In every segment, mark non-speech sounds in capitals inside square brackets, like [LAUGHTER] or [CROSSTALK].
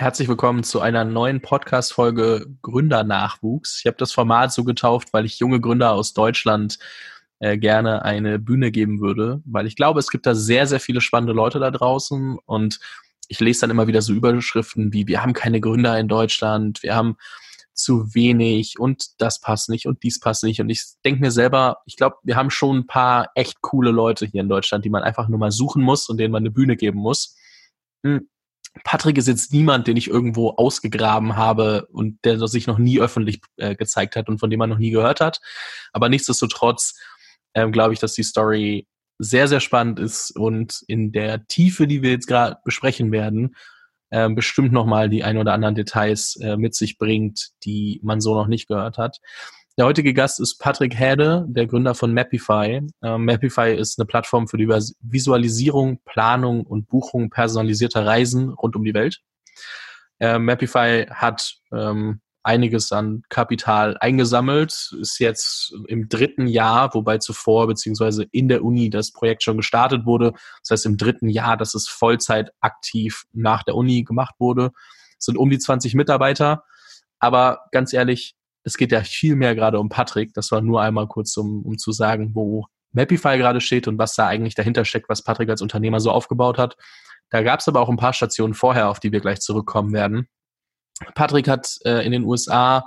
Herzlich willkommen zu einer neuen Podcast-Folge Gründernachwuchs. Ich habe das Format so getauft, weil ich junge Gründer aus Deutschland äh, gerne eine Bühne geben würde, weil ich glaube, es gibt da sehr, sehr viele spannende Leute da draußen und ich lese dann immer wieder so Überschriften wie, wir haben keine Gründer in Deutschland, wir haben zu wenig und das passt nicht und dies passt nicht. Und ich denke mir selber, ich glaube, wir haben schon ein paar echt coole Leute hier in Deutschland, die man einfach nur mal suchen muss und denen man eine Bühne geben muss. Hm Patrick ist jetzt niemand, den ich irgendwo ausgegraben habe und der sich noch nie öffentlich äh, gezeigt hat und von dem man noch nie gehört hat. Aber nichtsdestotrotz ähm, glaube ich, dass die Story sehr, sehr spannend ist und in der Tiefe, die wir jetzt gerade besprechen werden, äh, bestimmt nochmal die ein oder anderen Details äh, mit sich bringt, die man so noch nicht gehört hat. Der heutige Gast ist Patrick Häde, der Gründer von Mapify. Ähm, Mapify ist eine Plattform für die Visualisierung, Planung und Buchung personalisierter Reisen rund um die Welt. Ähm, Mapify hat ähm, einiges an Kapital eingesammelt, ist jetzt im dritten Jahr, wobei zuvor beziehungsweise in der Uni das Projekt schon gestartet wurde. Das heißt im dritten Jahr, dass es Vollzeit aktiv nach der Uni gemacht wurde. Es sind um die 20 Mitarbeiter. Aber ganz ehrlich, es geht ja viel mehr gerade um Patrick. Das war nur einmal kurz, um, um zu sagen, wo Mapify gerade steht und was da eigentlich dahinter steckt, was Patrick als Unternehmer so aufgebaut hat. Da gab es aber auch ein paar Stationen vorher, auf die wir gleich zurückkommen werden. Patrick hat äh, in den USA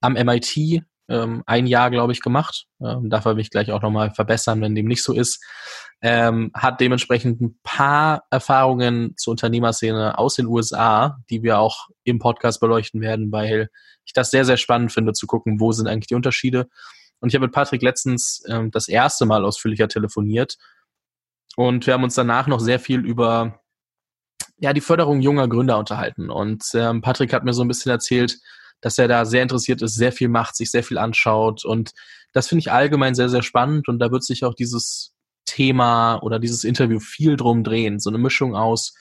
am MIT ähm, ein Jahr, glaube ich, gemacht. Ähm, darf er mich gleich auch nochmal verbessern, wenn dem nicht so ist. Ähm, hat dementsprechend ein paar Erfahrungen zur Unternehmerszene aus den USA, die wir auch im Podcast beleuchten werden, weil ich das sehr, sehr spannend finde, zu gucken, wo sind eigentlich die Unterschiede. Und ich habe mit Patrick letztens ähm, das erste Mal ausführlicher telefoniert. Und wir haben uns danach noch sehr viel über ja, die Förderung junger Gründer unterhalten. Und ähm, Patrick hat mir so ein bisschen erzählt, dass er da sehr interessiert ist, sehr viel macht, sich sehr viel anschaut. Und das finde ich allgemein sehr, sehr spannend. Und da wird sich auch dieses Thema oder dieses Interview viel drum drehen. So eine Mischung aus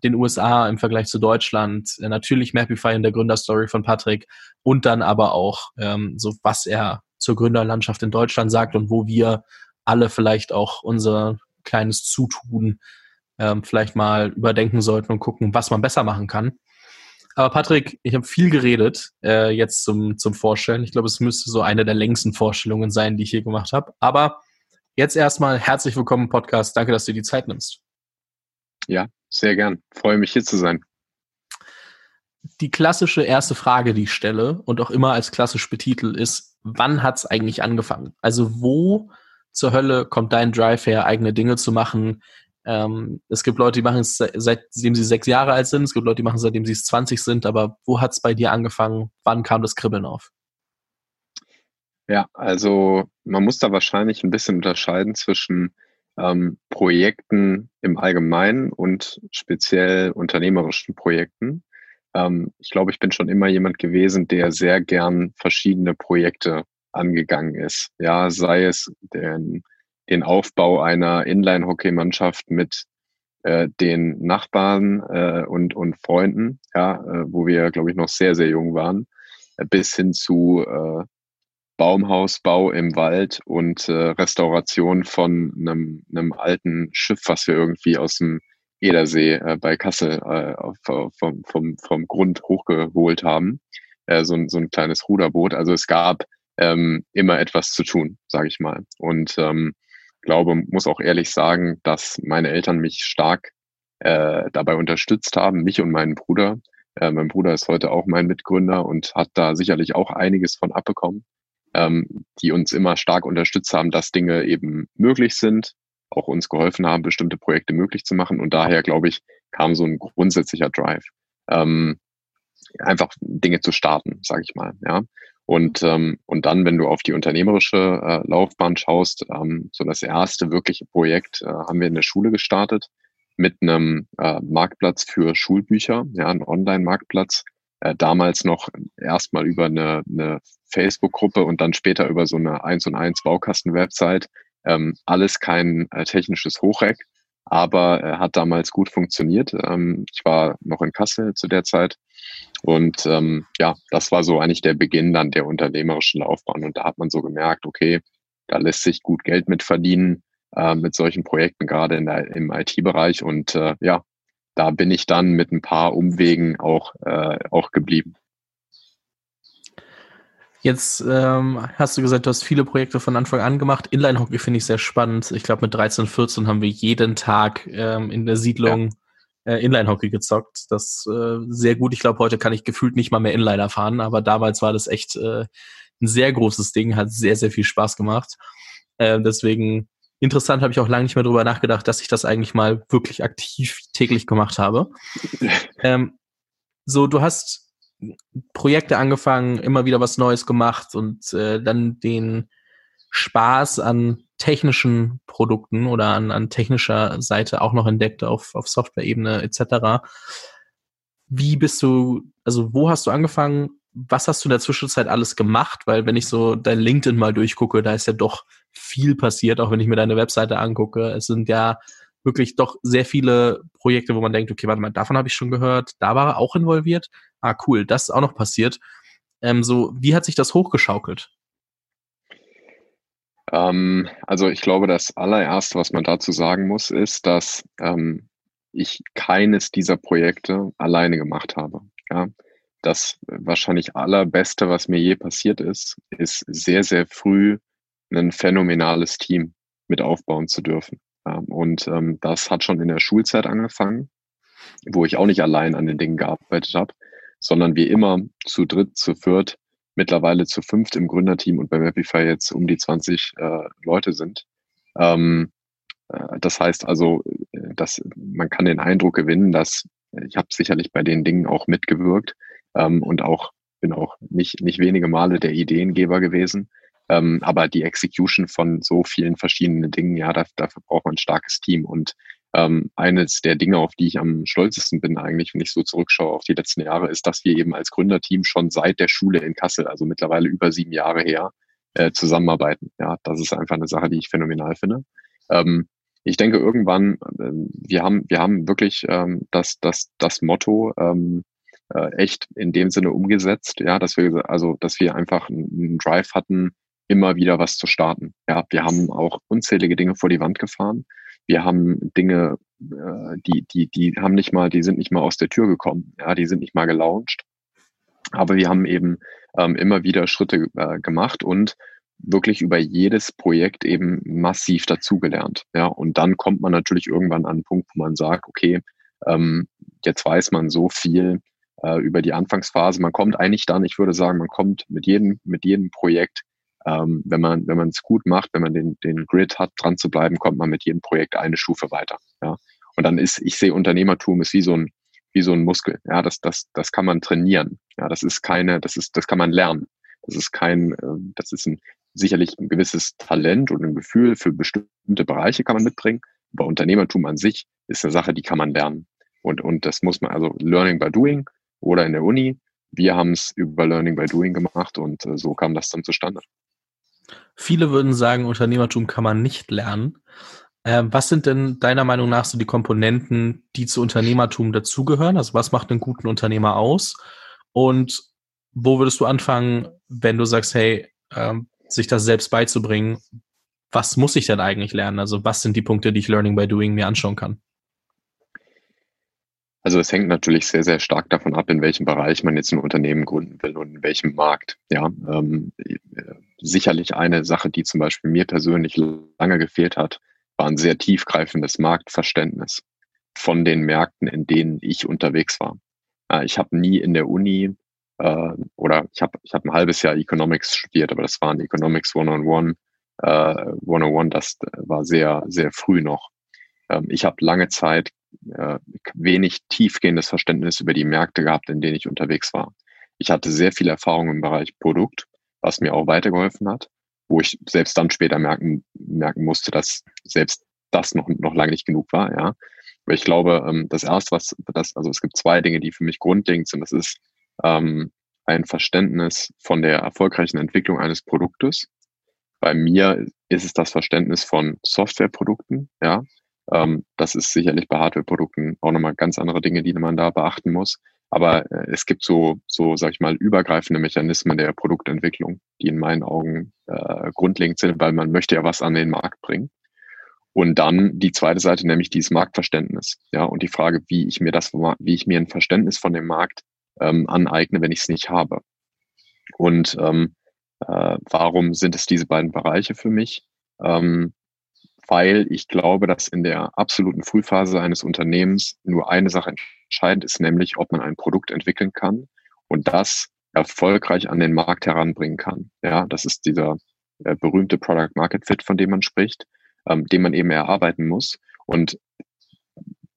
den USA im Vergleich zu Deutschland, äh, natürlich Mapify in der Gründerstory von Patrick und dann aber auch ähm, so, was er zur Gründerlandschaft in Deutschland sagt und wo wir alle vielleicht auch unser kleines Zutun ähm, vielleicht mal überdenken sollten und gucken, was man besser machen kann. Aber Patrick, ich habe viel geredet äh, jetzt zum, zum Vorstellen. Ich glaube, es müsste so eine der längsten Vorstellungen sein, die ich hier gemacht habe. Aber jetzt erstmal herzlich willkommen im Podcast. Danke, dass du dir die Zeit nimmst. Ja, sehr gern. Freue mich hier zu sein. Die klassische erste Frage, die ich stelle und auch immer als klassisch betitel, ist, wann hat es eigentlich angefangen? Also wo zur Hölle kommt dein Drive her, eigene Dinge zu machen? Ähm, es gibt Leute, die machen es seitdem sie sechs Jahre alt sind, es gibt Leute, die machen es seitdem sie 20 sind, aber wo hat es bei dir angefangen? Wann kam das Kribbeln auf? Ja, also man muss da wahrscheinlich ein bisschen unterscheiden zwischen ähm, Projekten im Allgemeinen und speziell unternehmerischen Projekten. Ähm, ich glaube, ich bin schon immer jemand gewesen, der sehr gern verschiedene Projekte angegangen ist. Ja, sei es den, den Aufbau einer Inline-Hockey-Mannschaft mit äh, den Nachbarn äh, und, und Freunden, ja, äh, wo wir, glaube ich, noch sehr, sehr jung waren, äh, bis hin zu äh, Baumhausbau im Wald und äh, Restauration von einem, einem alten Schiff, was wir irgendwie aus dem Edersee äh, bei Kassel äh, vom, vom, vom Grund hochgeholt haben. Äh, so, ein, so ein kleines Ruderboot. Also es gab ähm, immer etwas zu tun, sage ich mal. Und ähm, glaube, muss auch ehrlich sagen, dass meine Eltern mich stark äh, dabei unterstützt haben, mich und meinen Bruder. Äh, mein Bruder ist heute auch mein Mitgründer und hat da sicherlich auch einiges von abbekommen ähm, die uns immer stark unterstützt haben, dass Dinge eben möglich sind, auch uns geholfen haben, bestimmte Projekte möglich zu machen. Und daher, glaube ich, kam so ein grundsätzlicher Drive, ähm, einfach Dinge zu starten, sage ich mal. Ja. Und, ähm, und dann, wenn du auf die unternehmerische äh, Laufbahn schaust, ähm, so das erste wirkliche Projekt äh, haben wir in der Schule gestartet mit einem äh, Marktplatz für Schulbücher, ja, ein Online-Marktplatz, äh, damals noch erstmal über eine, eine Facebook-Gruppe und dann später über so eine 1 und 1 Baukasten-Website. Ähm, alles kein äh, technisches Hochreck, aber äh, hat damals gut funktioniert. Ähm, ich war noch in Kassel zu der Zeit und ähm, ja, das war so eigentlich der Beginn dann der unternehmerischen Laufbahn und da hat man so gemerkt, okay, da lässt sich gut Geld mit verdienen äh, mit solchen Projekten, gerade im IT-Bereich und äh, ja, da bin ich dann mit ein paar Umwegen auch, äh, auch geblieben. Jetzt ähm, hast du gesagt, du hast viele Projekte von Anfang an gemacht. Inline-Hockey finde ich sehr spannend. Ich glaube, mit 13, 14 haben wir jeden Tag ähm, in der Siedlung ja. äh, Inline-Hockey gezockt. Das äh, sehr gut. Ich glaube, heute kann ich gefühlt nicht mal mehr Inliner fahren, aber damals war das echt äh, ein sehr großes Ding, hat sehr, sehr viel Spaß gemacht. Äh, deswegen interessant, habe ich auch lange nicht mehr drüber nachgedacht, dass ich das eigentlich mal wirklich aktiv täglich gemacht habe. [LAUGHS] ähm, so, du hast Projekte angefangen, immer wieder was Neues gemacht und äh, dann den Spaß an technischen Produkten oder an, an technischer Seite auch noch entdeckt auf, auf Software-Ebene etc. Wie bist du, also wo hast du angefangen? Was hast du in der Zwischenzeit alles gemacht? Weil wenn ich so dein LinkedIn mal durchgucke, da ist ja doch viel passiert, auch wenn ich mir deine Webseite angucke. Es sind ja wirklich doch sehr viele Projekte, wo man denkt, okay, warte mal, davon habe ich schon gehört, da war er auch involviert. Ah, cool, das ist auch noch passiert. Ähm, so, wie hat sich das hochgeschaukelt? Ähm, also ich glaube, das allererste, was man dazu sagen muss, ist, dass ähm, ich keines dieser Projekte alleine gemacht habe. Ja? Das wahrscheinlich allerbeste, was mir je passiert ist, ist sehr, sehr früh ein phänomenales Team mit aufbauen zu dürfen. Ähm, und ähm, das hat schon in der Schulzeit angefangen, wo ich auch nicht allein an den Dingen gearbeitet habe, sondern wie immer zu dritt, zu viert, mittlerweile zu fünft im Gründerteam und bei Webify jetzt um die 20 äh, Leute sind. Ähm, äh, das heißt also, äh, dass man kann den Eindruck gewinnen, dass ich habe sicherlich bei den Dingen auch mitgewirkt ähm, und auch bin auch nicht, nicht wenige Male der Ideengeber gewesen. Ähm, aber die Execution von so vielen verschiedenen Dingen, ja, da, dafür braucht man ein starkes Team. Und ähm, eines der Dinge, auf die ich am stolzesten bin eigentlich, wenn ich so zurückschaue auf die letzten Jahre, ist, dass wir eben als Gründerteam schon seit der Schule in Kassel, also mittlerweile über sieben Jahre her, äh, zusammenarbeiten. Ja, das ist einfach eine Sache, die ich phänomenal finde. Ähm, ich denke irgendwann, äh, wir haben, wir haben wirklich ähm, das, das, das Motto ähm, äh, echt in dem Sinne umgesetzt, ja, dass wir also, dass wir einfach einen Drive hatten, immer wieder was zu starten. Ja, wir haben auch unzählige Dinge vor die Wand gefahren. Wir haben Dinge, äh, die, die, die haben nicht mal, die sind nicht mal aus der Tür gekommen. Ja, die sind nicht mal gelauncht. Aber wir haben eben ähm, immer wieder Schritte äh, gemacht und wirklich über jedes Projekt eben massiv dazugelernt. Ja, und dann kommt man natürlich irgendwann an einen Punkt, wo man sagt, okay, ähm, jetzt weiß man so viel äh, über die Anfangsphase. Man kommt eigentlich dann, ich würde sagen, man kommt mit jedem, mit jedem Projekt ähm, wenn man wenn man es gut macht, wenn man den den Grid hat, dran zu bleiben, kommt man mit jedem Projekt eine Stufe weiter. Ja, und dann ist ich sehe Unternehmertum ist wie so ein wie so ein Muskel. Ja, das das das kann man trainieren. Ja, das ist keine, das ist das kann man lernen. Das ist kein, äh, das ist ein sicherlich ein gewisses Talent und ein Gefühl für bestimmte Bereiche kann man mitbringen. Aber Unternehmertum an sich ist eine Sache, die kann man lernen. Und, und das muss man, also Learning by Doing oder in der Uni. Wir haben es über Learning by Doing gemacht und äh, so kam das dann zustande. Viele würden sagen, Unternehmertum kann man nicht lernen. Ähm, was sind denn deiner Meinung nach so die Komponenten, die zu Unternehmertum dazugehören? Also was macht einen guten Unternehmer aus? Und wo würdest du anfangen, wenn du sagst, hey, ähm, sich das selbst beizubringen? Was muss ich denn eigentlich lernen? Also was sind die Punkte, die ich Learning by Doing mir anschauen kann? Also es hängt natürlich sehr, sehr stark davon ab, in welchem Bereich man jetzt ein Unternehmen gründen will und in welchem Markt. Ja, ähm, sicherlich eine Sache, die zum Beispiel mir persönlich lange gefehlt hat, war ein sehr tiefgreifendes Marktverständnis von den Märkten, in denen ich unterwegs war. Äh, ich habe nie in der Uni äh, oder ich habe ich hab ein halbes Jahr Economics studiert, aber das war ein Economics One-on-One, äh, One-on-One, das war sehr, sehr früh noch. Ähm, ich habe lange Zeit wenig tiefgehendes Verständnis über die Märkte gehabt, in denen ich unterwegs war. Ich hatte sehr viel Erfahrung im Bereich Produkt, was mir auch weitergeholfen hat, wo ich selbst dann später merken, merken musste, dass selbst das noch, noch lange nicht genug war, ja. Aber ich glaube, ähm, das erste, was das, also es gibt zwei Dinge, die für mich grundlegend sind. Das ist ähm, ein Verständnis von der erfolgreichen Entwicklung eines Produktes. Bei mir ist es das Verständnis von Softwareprodukten, ja. Ähm, das ist sicherlich bei Hardwareprodukten auch nochmal ganz andere Dinge, die man da beachten muss. Aber äh, es gibt so, so, sag ich mal, übergreifende Mechanismen der Produktentwicklung, die in meinen Augen äh, grundlegend sind, weil man möchte ja was an den Markt bringen. Und dann die zweite Seite, nämlich dieses Marktverständnis. Ja, und die Frage, wie ich mir das, wie ich mir ein Verständnis von dem Markt ähm, aneigne, wenn ich es nicht habe. Und ähm, äh, warum sind es diese beiden Bereiche für mich? Ähm, weil ich glaube, dass in der absoluten Frühphase eines Unternehmens nur eine Sache entscheidend ist, nämlich ob man ein Produkt entwickeln kann und das erfolgreich an den Markt heranbringen kann. Ja, das ist dieser äh, berühmte Product Market Fit, von dem man spricht, ähm, den man eben erarbeiten muss. Und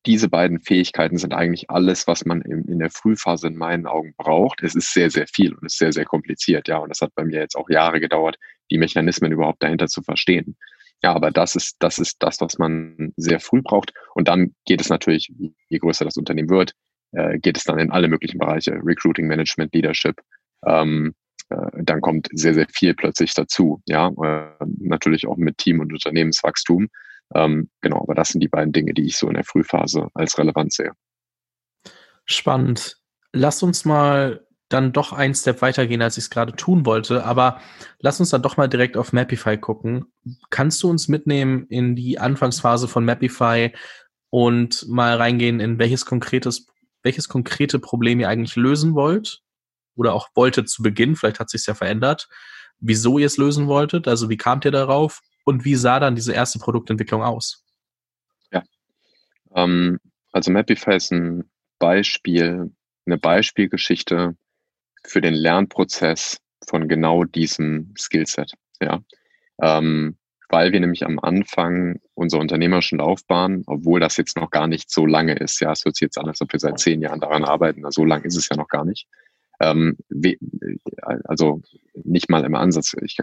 diese beiden Fähigkeiten sind eigentlich alles, was man in, in der Frühphase in meinen Augen braucht. Es ist sehr, sehr viel und ist sehr, sehr kompliziert, ja. Und das hat bei mir jetzt auch Jahre gedauert, die Mechanismen überhaupt dahinter zu verstehen. Ja, aber das ist, das ist das, was man sehr früh braucht. Und dann geht es natürlich, je größer das Unternehmen wird, äh, geht es dann in alle möglichen Bereiche, Recruiting, Management, Leadership. Ähm, äh, dann kommt sehr, sehr viel plötzlich dazu. Ja, äh, natürlich auch mit Team- und Unternehmenswachstum. Ähm, genau, aber das sind die beiden Dinge, die ich so in der Frühphase als relevant sehe. Spannend. Lass uns mal dann doch einen Step weitergehen, als ich es gerade tun wollte. Aber lass uns dann doch mal direkt auf Mapify gucken. Kannst du uns mitnehmen in die Anfangsphase von Mapify und mal reingehen, in welches konkretes, welches konkrete Problem ihr eigentlich lösen wollt? Oder auch wolltet zu Beginn, vielleicht hat sich ja verändert, wieso ihr es lösen wolltet, also wie kamt ihr darauf und wie sah dann diese erste Produktentwicklung aus? Ja, ähm, also Mapify ist ein Beispiel, eine Beispielgeschichte für den Lernprozess von genau diesem Skillset. Ja, ähm, weil wir nämlich am Anfang unserer unternehmerischen Laufbahn, obwohl das jetzt noch gar nicht so lange ist, ja, es hört sich jetzt an, als ob wir seit zehn Jahren daran arbeiten, so lang ist es ja noch gar nicht. Ähm, also nicht mal im Ansatz. Ich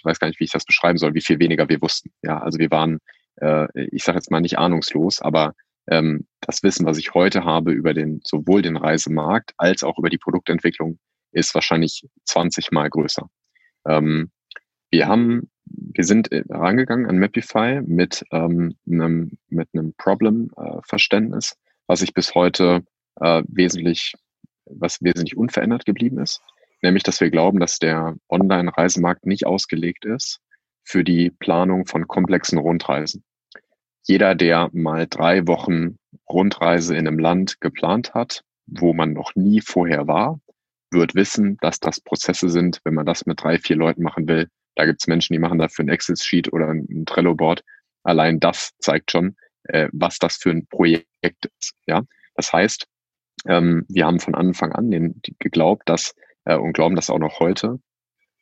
ich weiß gar nicht, wie ich das beschreiben soll, wie viel weniger wir wussten. Ja, also wir waren, äh, ich sage jetzt mal nicht ahnungslos, aber ähm, das Wissen, was ich heute habe über den sowohl den Reisemarkt als auch über die Produktentwicklung, ist wahrscheinlich 20 mal größer. Ähm, wir haben, wir sind äh, rangegangen an Mapify mit ähm, einem mit einem Problem-Verständnis, äh, was sich bis heute äh, wesentlich, was wesentlich unverändert geblieben ist nämlich dass wir glauben, dass der Online-Reisemarkt nicht ausgelegt ist für die Planung von komplexen Rundreisen. Jeder, der mal drei Wochen Rundreise in einem Land geplant hat, wo man noch nie vorher war, wird wissen, dass das Prozesse sind, wenn man das mit drei, vier Leuten machen will. Da gibt es Menschen, die machen dafür ein Excel-Sheet oder ein Trello-Board. Allein das zeigt schon, äh, was das für ein Projekt ist. Ja, das heißt, ähm, wir haben von Anfang an den, geglaubt, dass äh, und glauben das auch noch heute,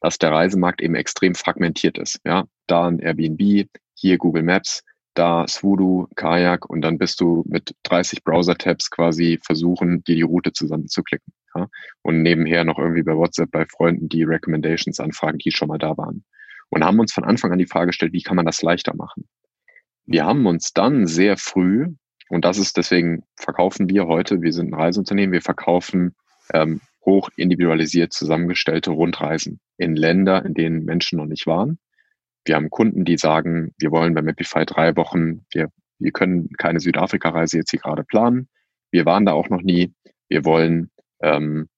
dass der Reisemarkt eben extrem fragmentiert ist. Ja, da ein Airbnb, hier Google Maps, da Swoodoo, Kajak und dann bist du mit 30 Browser-Tabs quasi versuchen, dir die Route zusammenzuklicken. Ja? Und nebenher noch irgendwie bei WhatsApp bei Freunden die Recommendations anfragen, die schon mal da waren. Und haben uns von Anfang an die Frage gestellt, wie kann man das leichter machen? Wir haben uns dann sehr früh, und das ist deswegen verkaufen wir heute, wir sind ein Reiseunternehmen, wir verkaufen ähm, hoch individualisiert zusammengestellte Rundreisen in Länder, in denen Menschen noch nicht waren. Wir haben Kunden, die sagen, wir wollen bei Mapify drei Wochen, wir, wir können keine Südafrika-Reise jetzt hier gerade planen. Wir waren da auch noch nie. Wir wollen ähm,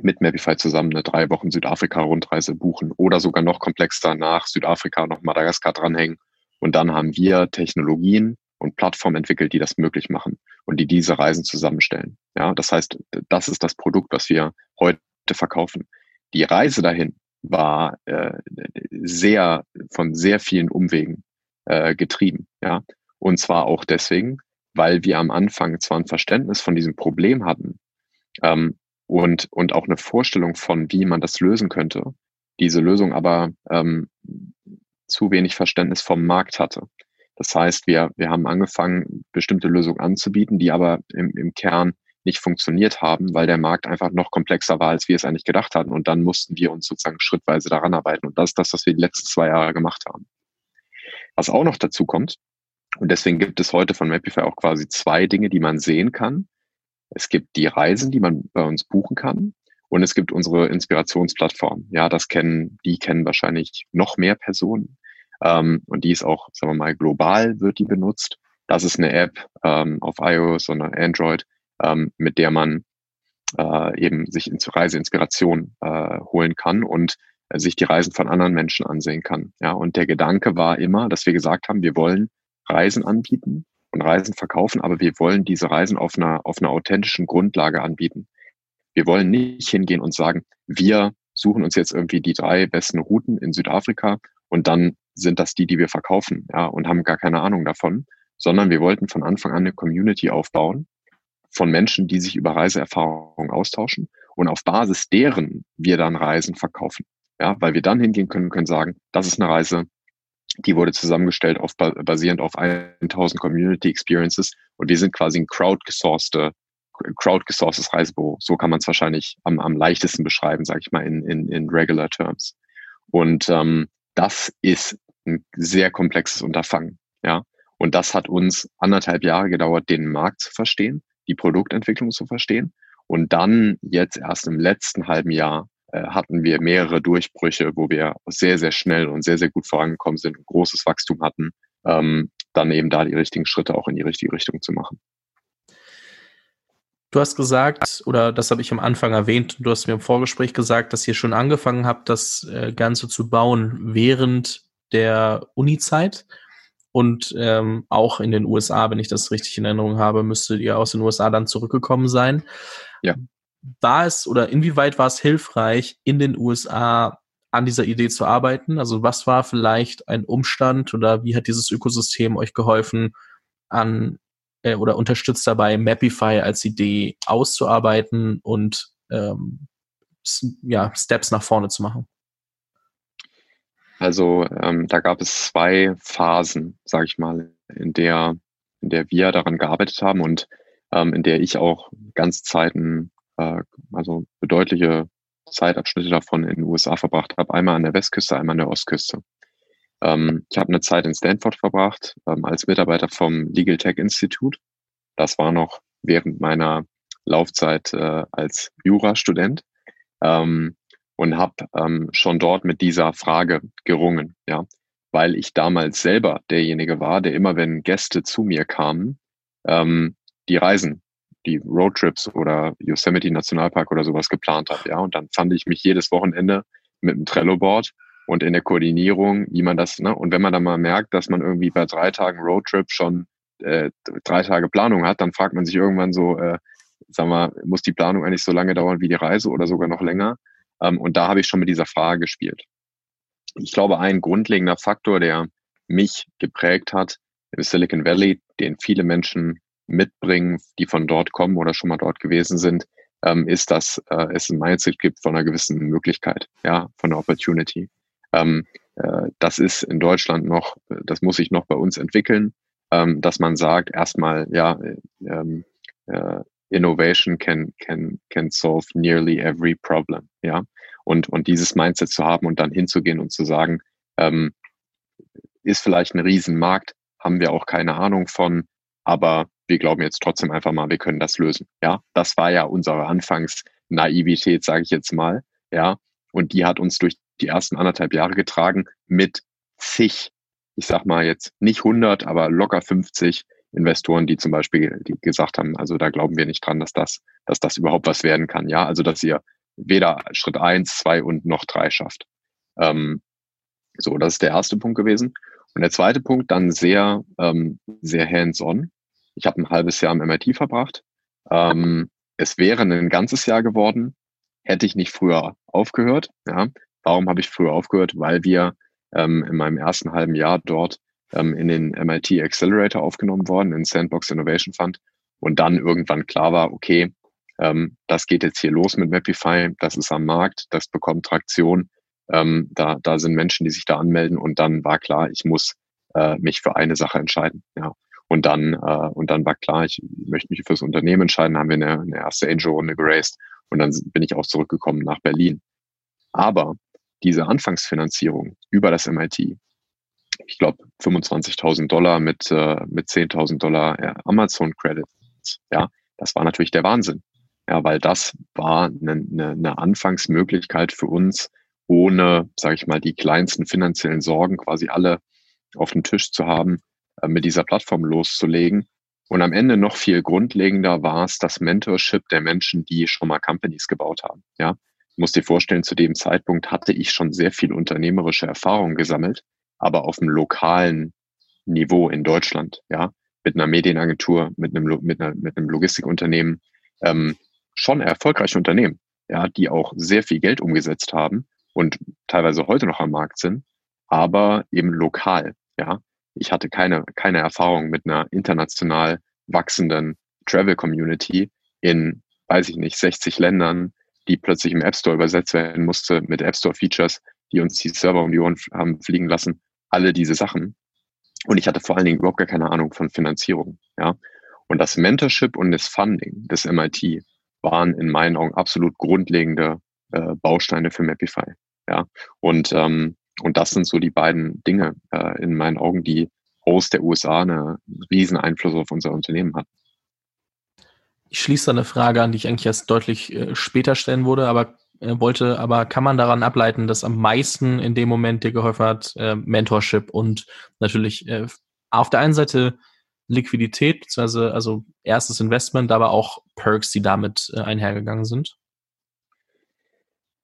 mit Mapify zusammen eine drei Wochen Südafrika-Rundreise buchen oder sogar noch komplexer nach Südafrika noch Madagaskar dranhängen. Und dann haben wir Technologien, und Plattformen entwickelt, die das möglich machen und die diese Reisen zusammenstellen. Ja, das heißt, das ist das Produkt, was wir heute verkaufen. Die Reise dahin war äh, sehr von sehr vielen Umwegen äh, getrieben. Ja, und zwar auch deswegen, weil wir am Anfang zwar ein Verständnis von diesem Problem hatten ähm, und und auch eine Vorstellung von, wie man das lösen könnte. Diese Lösung aber ähm, zu wenig Verständnis vom Markt hatte. Das heißt, wir, wir haben angefangen, bestimmte Lösungen anzubieten, die aber im, im Kern nicht funktioniert haben, weil der Markt einfach noch komplexer war, als wir es eigentlich gedacht hatten. Und dann mussten wir uns sozusagen schrittweise daran arbeiten. Und das ist das, was wir die letzten zwei Jahre gemacht haben. Was auch noch dazu kommt, und deswegen gibt es heute von Mapify auch quasi zwei Dinge, die man sehen kann. Es gibt die Reisen, die man bei uns buchen kann. Und es gibt unsere Inspirationsplattform. Ja, das kennen, die kennen wahrscheinlich noch mehr Personen. Ähm, und die ist auch, sagen wir mal, global wird die benutzt. Das ist eine App ähm, auf iOS und Android, ähm, mit der man äh, eben sich in Reiseinspiration äh, holen kann und äh, sich die Reisen von anderen Menschen ansehen kann. Ja, und der Gedanke war immer, dass wir gesagt haben, wir wollen Reisen anbieten und Reisen verkaufen, aber wir wollen diese Reisen auf einer, auf einer authentischen Grundlage anbieten. Wir wollen nicht hingehen und sagen, wir suchen uns jetzt irgendwie die drei besten Routen in Südafrika und dann sind das die, die wir verkaufen, ja, und haben gar keine Ahnung davon, sondern wir wollten von Anfang an eine Community aufbauen von Menschen, die sich über Reiseerfahrungen austauschen und auf Basis deren wir dann Reisen verkaufen. Ja, weil wir dann hingehen können, können sagen, das ist eine Reise, die wurde zusammengestellt auf, basierend auf 1000 Community Experiences und wir sind quasi ein crowdgesourcete crowdgesourcetes Reisebüro. So kann man es wahrscheinlich am, am leichtesten beschreiben, sage ich mal, in, in, in regular terms. Und ähm, das ist ein sehr komplexes Unterfangen. Ja, und das hat uns anderthalb Jahre gedauert, den Markt zu verstehen, die Produktentwicklung zu verstehen. Und dann jetzt erst im letzten halben Jahr hatten wir mehrere Durchbrüche, wo wir sehr, sehr schnell und sehr, sehr gut vorangekommen sind und großes Wachstum hatten, ähm, dann eben da die richtigen Schritte auch in die richtige Richtung zu machen. Du hast gesagt, oder das habe ich am Anfang erwähnt, du hast mir im Vorgespräch gesagt, dass ihr schon angefangen habt, das äh, Ganze zu bauen während der Uni-Zeit. Und ähm, auch in den USA, wenn ich das richtig in Erinnerung habe, müsstet ihr aus den USA dann zurückgekommen sein. Ja. War es oder inwieweit war es hilfreich, in den USA an dieser Idee zu arbeiten? Also was war vielleicht ein Umstand oder wie hat dieses Ökosystem euch geholfen, an äh, oder unterstützt dabei, Mapify als Idee auszuarbeiten und ähm, ja, Steps nach vorne zu machen? Also ähm, da gab es zwei Phasen, sage ich mal, in der, in der wir daran gearbeitet haben und ähm, in der ich auch ganz Zeiten, äh, also bedeutliche Zeitabschnitte davon in den USA verbracht habe. Einmal an der Westküste, einmal an der Ostküste. Ähm, ich habe eine Zeit in Stanford verbracht ähm, als Mitarbeiter vom Legal Tech Institute. Das war noch während meiner Laufzeit äh, als Jurastudent. Ähm, und habe ähm, schon dort mit dieser Frage gerungen, ja, weil ich damals selber derjenige war, der immer, wenn Gäste zu mir kamen, ähm, die Reisen, die Roadtrips oder Yosemite Nationalpark oder sowas geplant hat, ja, und dann fand ich mich jedes Wochenende mit einem Trello-Board und in der Koordinierung, wie man das, ne, und wenn man dann mal merkt, dass man irgendwie bei drei Tagen Roadtrip schon äh, drei Tage Planung hat, dann fragt man sich irgendwann so, äh, sag mal, muss die Planung eigentlich so lange dauern wie die Reise oder sogar noch länger? Ähm, und da habe ich schon mit dieser Frage gespielt. Ich glaube, ein grundlegender Faktor, der mich geprägt hat im Silicon Valley, den viele Menschen mitbringen, die von dort kommen oder schon mal dort gewesen sind, ähm, ist, dass äh, es ein Mindset gibt von einer gewissen Möglichkeit, ja, von der Opportunity. Ähm, äh, das ist in Deutschland noch, das muss sich noch bei uns entwickeln, ähm, dass man sagt, erstmal, ja, äh, ähm, äh, Innovation can, can, can solve nearly every problem, ja. Und, und dieses Mindset zu haben und dann hinzugehen und zu sagen, ähm, ist vielleicht ein Riesenmarkt, haben wir auch keine Ahnung von, aber wir glauben jetzt trotzdem einfach mal, wir können das lösen. Ja, das war ja unsere Anfangsnaivität, sage ich jetzt mal. Ja, und die hat uns durch die ersten anderthalb Jahre getragen mit zig, ich sag mal jetzt nicht 100, aber locker 50 Investoren, die zum Beispiel die gesagt haben, also da glauben wir nicht dran, dass das, dass das überhaupt was werden kann. Ja, also dass ihr weder Schritt eins, zwei und noch drei schafft. Ähm, so, das ist der erste Punkt gewesen. Und der zweite Punkt dann sehr, ähm, sehr hands-on. Ich habe ein halbes Jahr am MIT verbracht. Ähm, es wäre ein ganzes Jahr geworden, hätte ich nicht früher aufgehört. Ja. Warum habe ich früher aufgehört? Weil wir ähm, in meinem ersten halben Jahr dort ähm, in den MIT Accelerator aufgenommen worden, in Sandbox Innovation Fund. Und dann irgendwann klar war, okay, ähm, das geht jetzt hier los mit Mapify, das ist am Markt, das bekommt Traktion. Ähm, da, da sind Menschen, die sich da anmelden und dann war klar, ich muss äh, mich für eine Sache entscheiden. Ja. Und dann, äh, und dann war klar, ich möchte mich fürs Unternehmen entscheiden, haben wir eine, eine erste Angel-Runde geraced und dann bin ich auch zurückgekommen nach Berlin. Aber diese Anfangsfinanzierung über das MIT, ich glaube 25.000 Dollar mit, äh, mit 10.000 Dollar äh, Amazon Credits, ja, das war natürlich der Wahnsinn. Ja, weil das war eine, eine, eine Anfangsmöglichkeit für uns, ohne, sage ich mal, die kleinsten finanziellen Sorgen quasi alle auf dem Tisch zu haben, mit dieser Plattform loszulegen. Und am Ende noch viel grundlegender war es das Mentorship der Menschen, die schon mal Companies gebaut haben. Ja, ich muss dir vorstellen, zu dem Zeitpunkt hatte ich schon sehr viel unternehmerische Erfahrung gesammelt, aber auf dem lokalen Niveau in Deutschland, ja, mit einer Medienagentur, mit einem, mit einer, mit einem Logistikunternehmen, ähm, schon erfolgreiche Unternehmen, ja, die auch sehr viel Geld umgesetzt haben und teilweise heute noch am Markt sind, aber eben lokal, ja. Ich hatte keine, keine Erfahrung mit einer international wachsenden Travel Community in, weiß ich nicht, 60 Ländern, die plötzlich im App Store übersetzt werden musste mit App Store Features, die uns die Server um die Ohren haben fliegen lassen. Alle diese Sachen. Und ich hatte vor allen Dingen überhaupt gar keine Ahnung von Finanzierung. Ja. Und das Mentorship und das Funding des MIT waren in meinen Augen absolut grundlegende äh, Bausteine für Mapify. Ja. Und, ähm, und das sind so die beiden Dinge äh, in meinen Augen, die aus der USA einen riesen Einfluss auf unser Unternehmen hatten. Ich schließe da eine Frage an, die ich eigentlich erst deutlich äh, später stellen würde, aber äh, wollte, aber kann man daran ableiten, dass am meisten in dem Moment dir geholfen hat, äh, Mentorship und natürlich äh, auf der einen Seite Liquidität, beziehungsweise also erstes Investment, aber auch Perks, die damit äh, einhergegangen sind?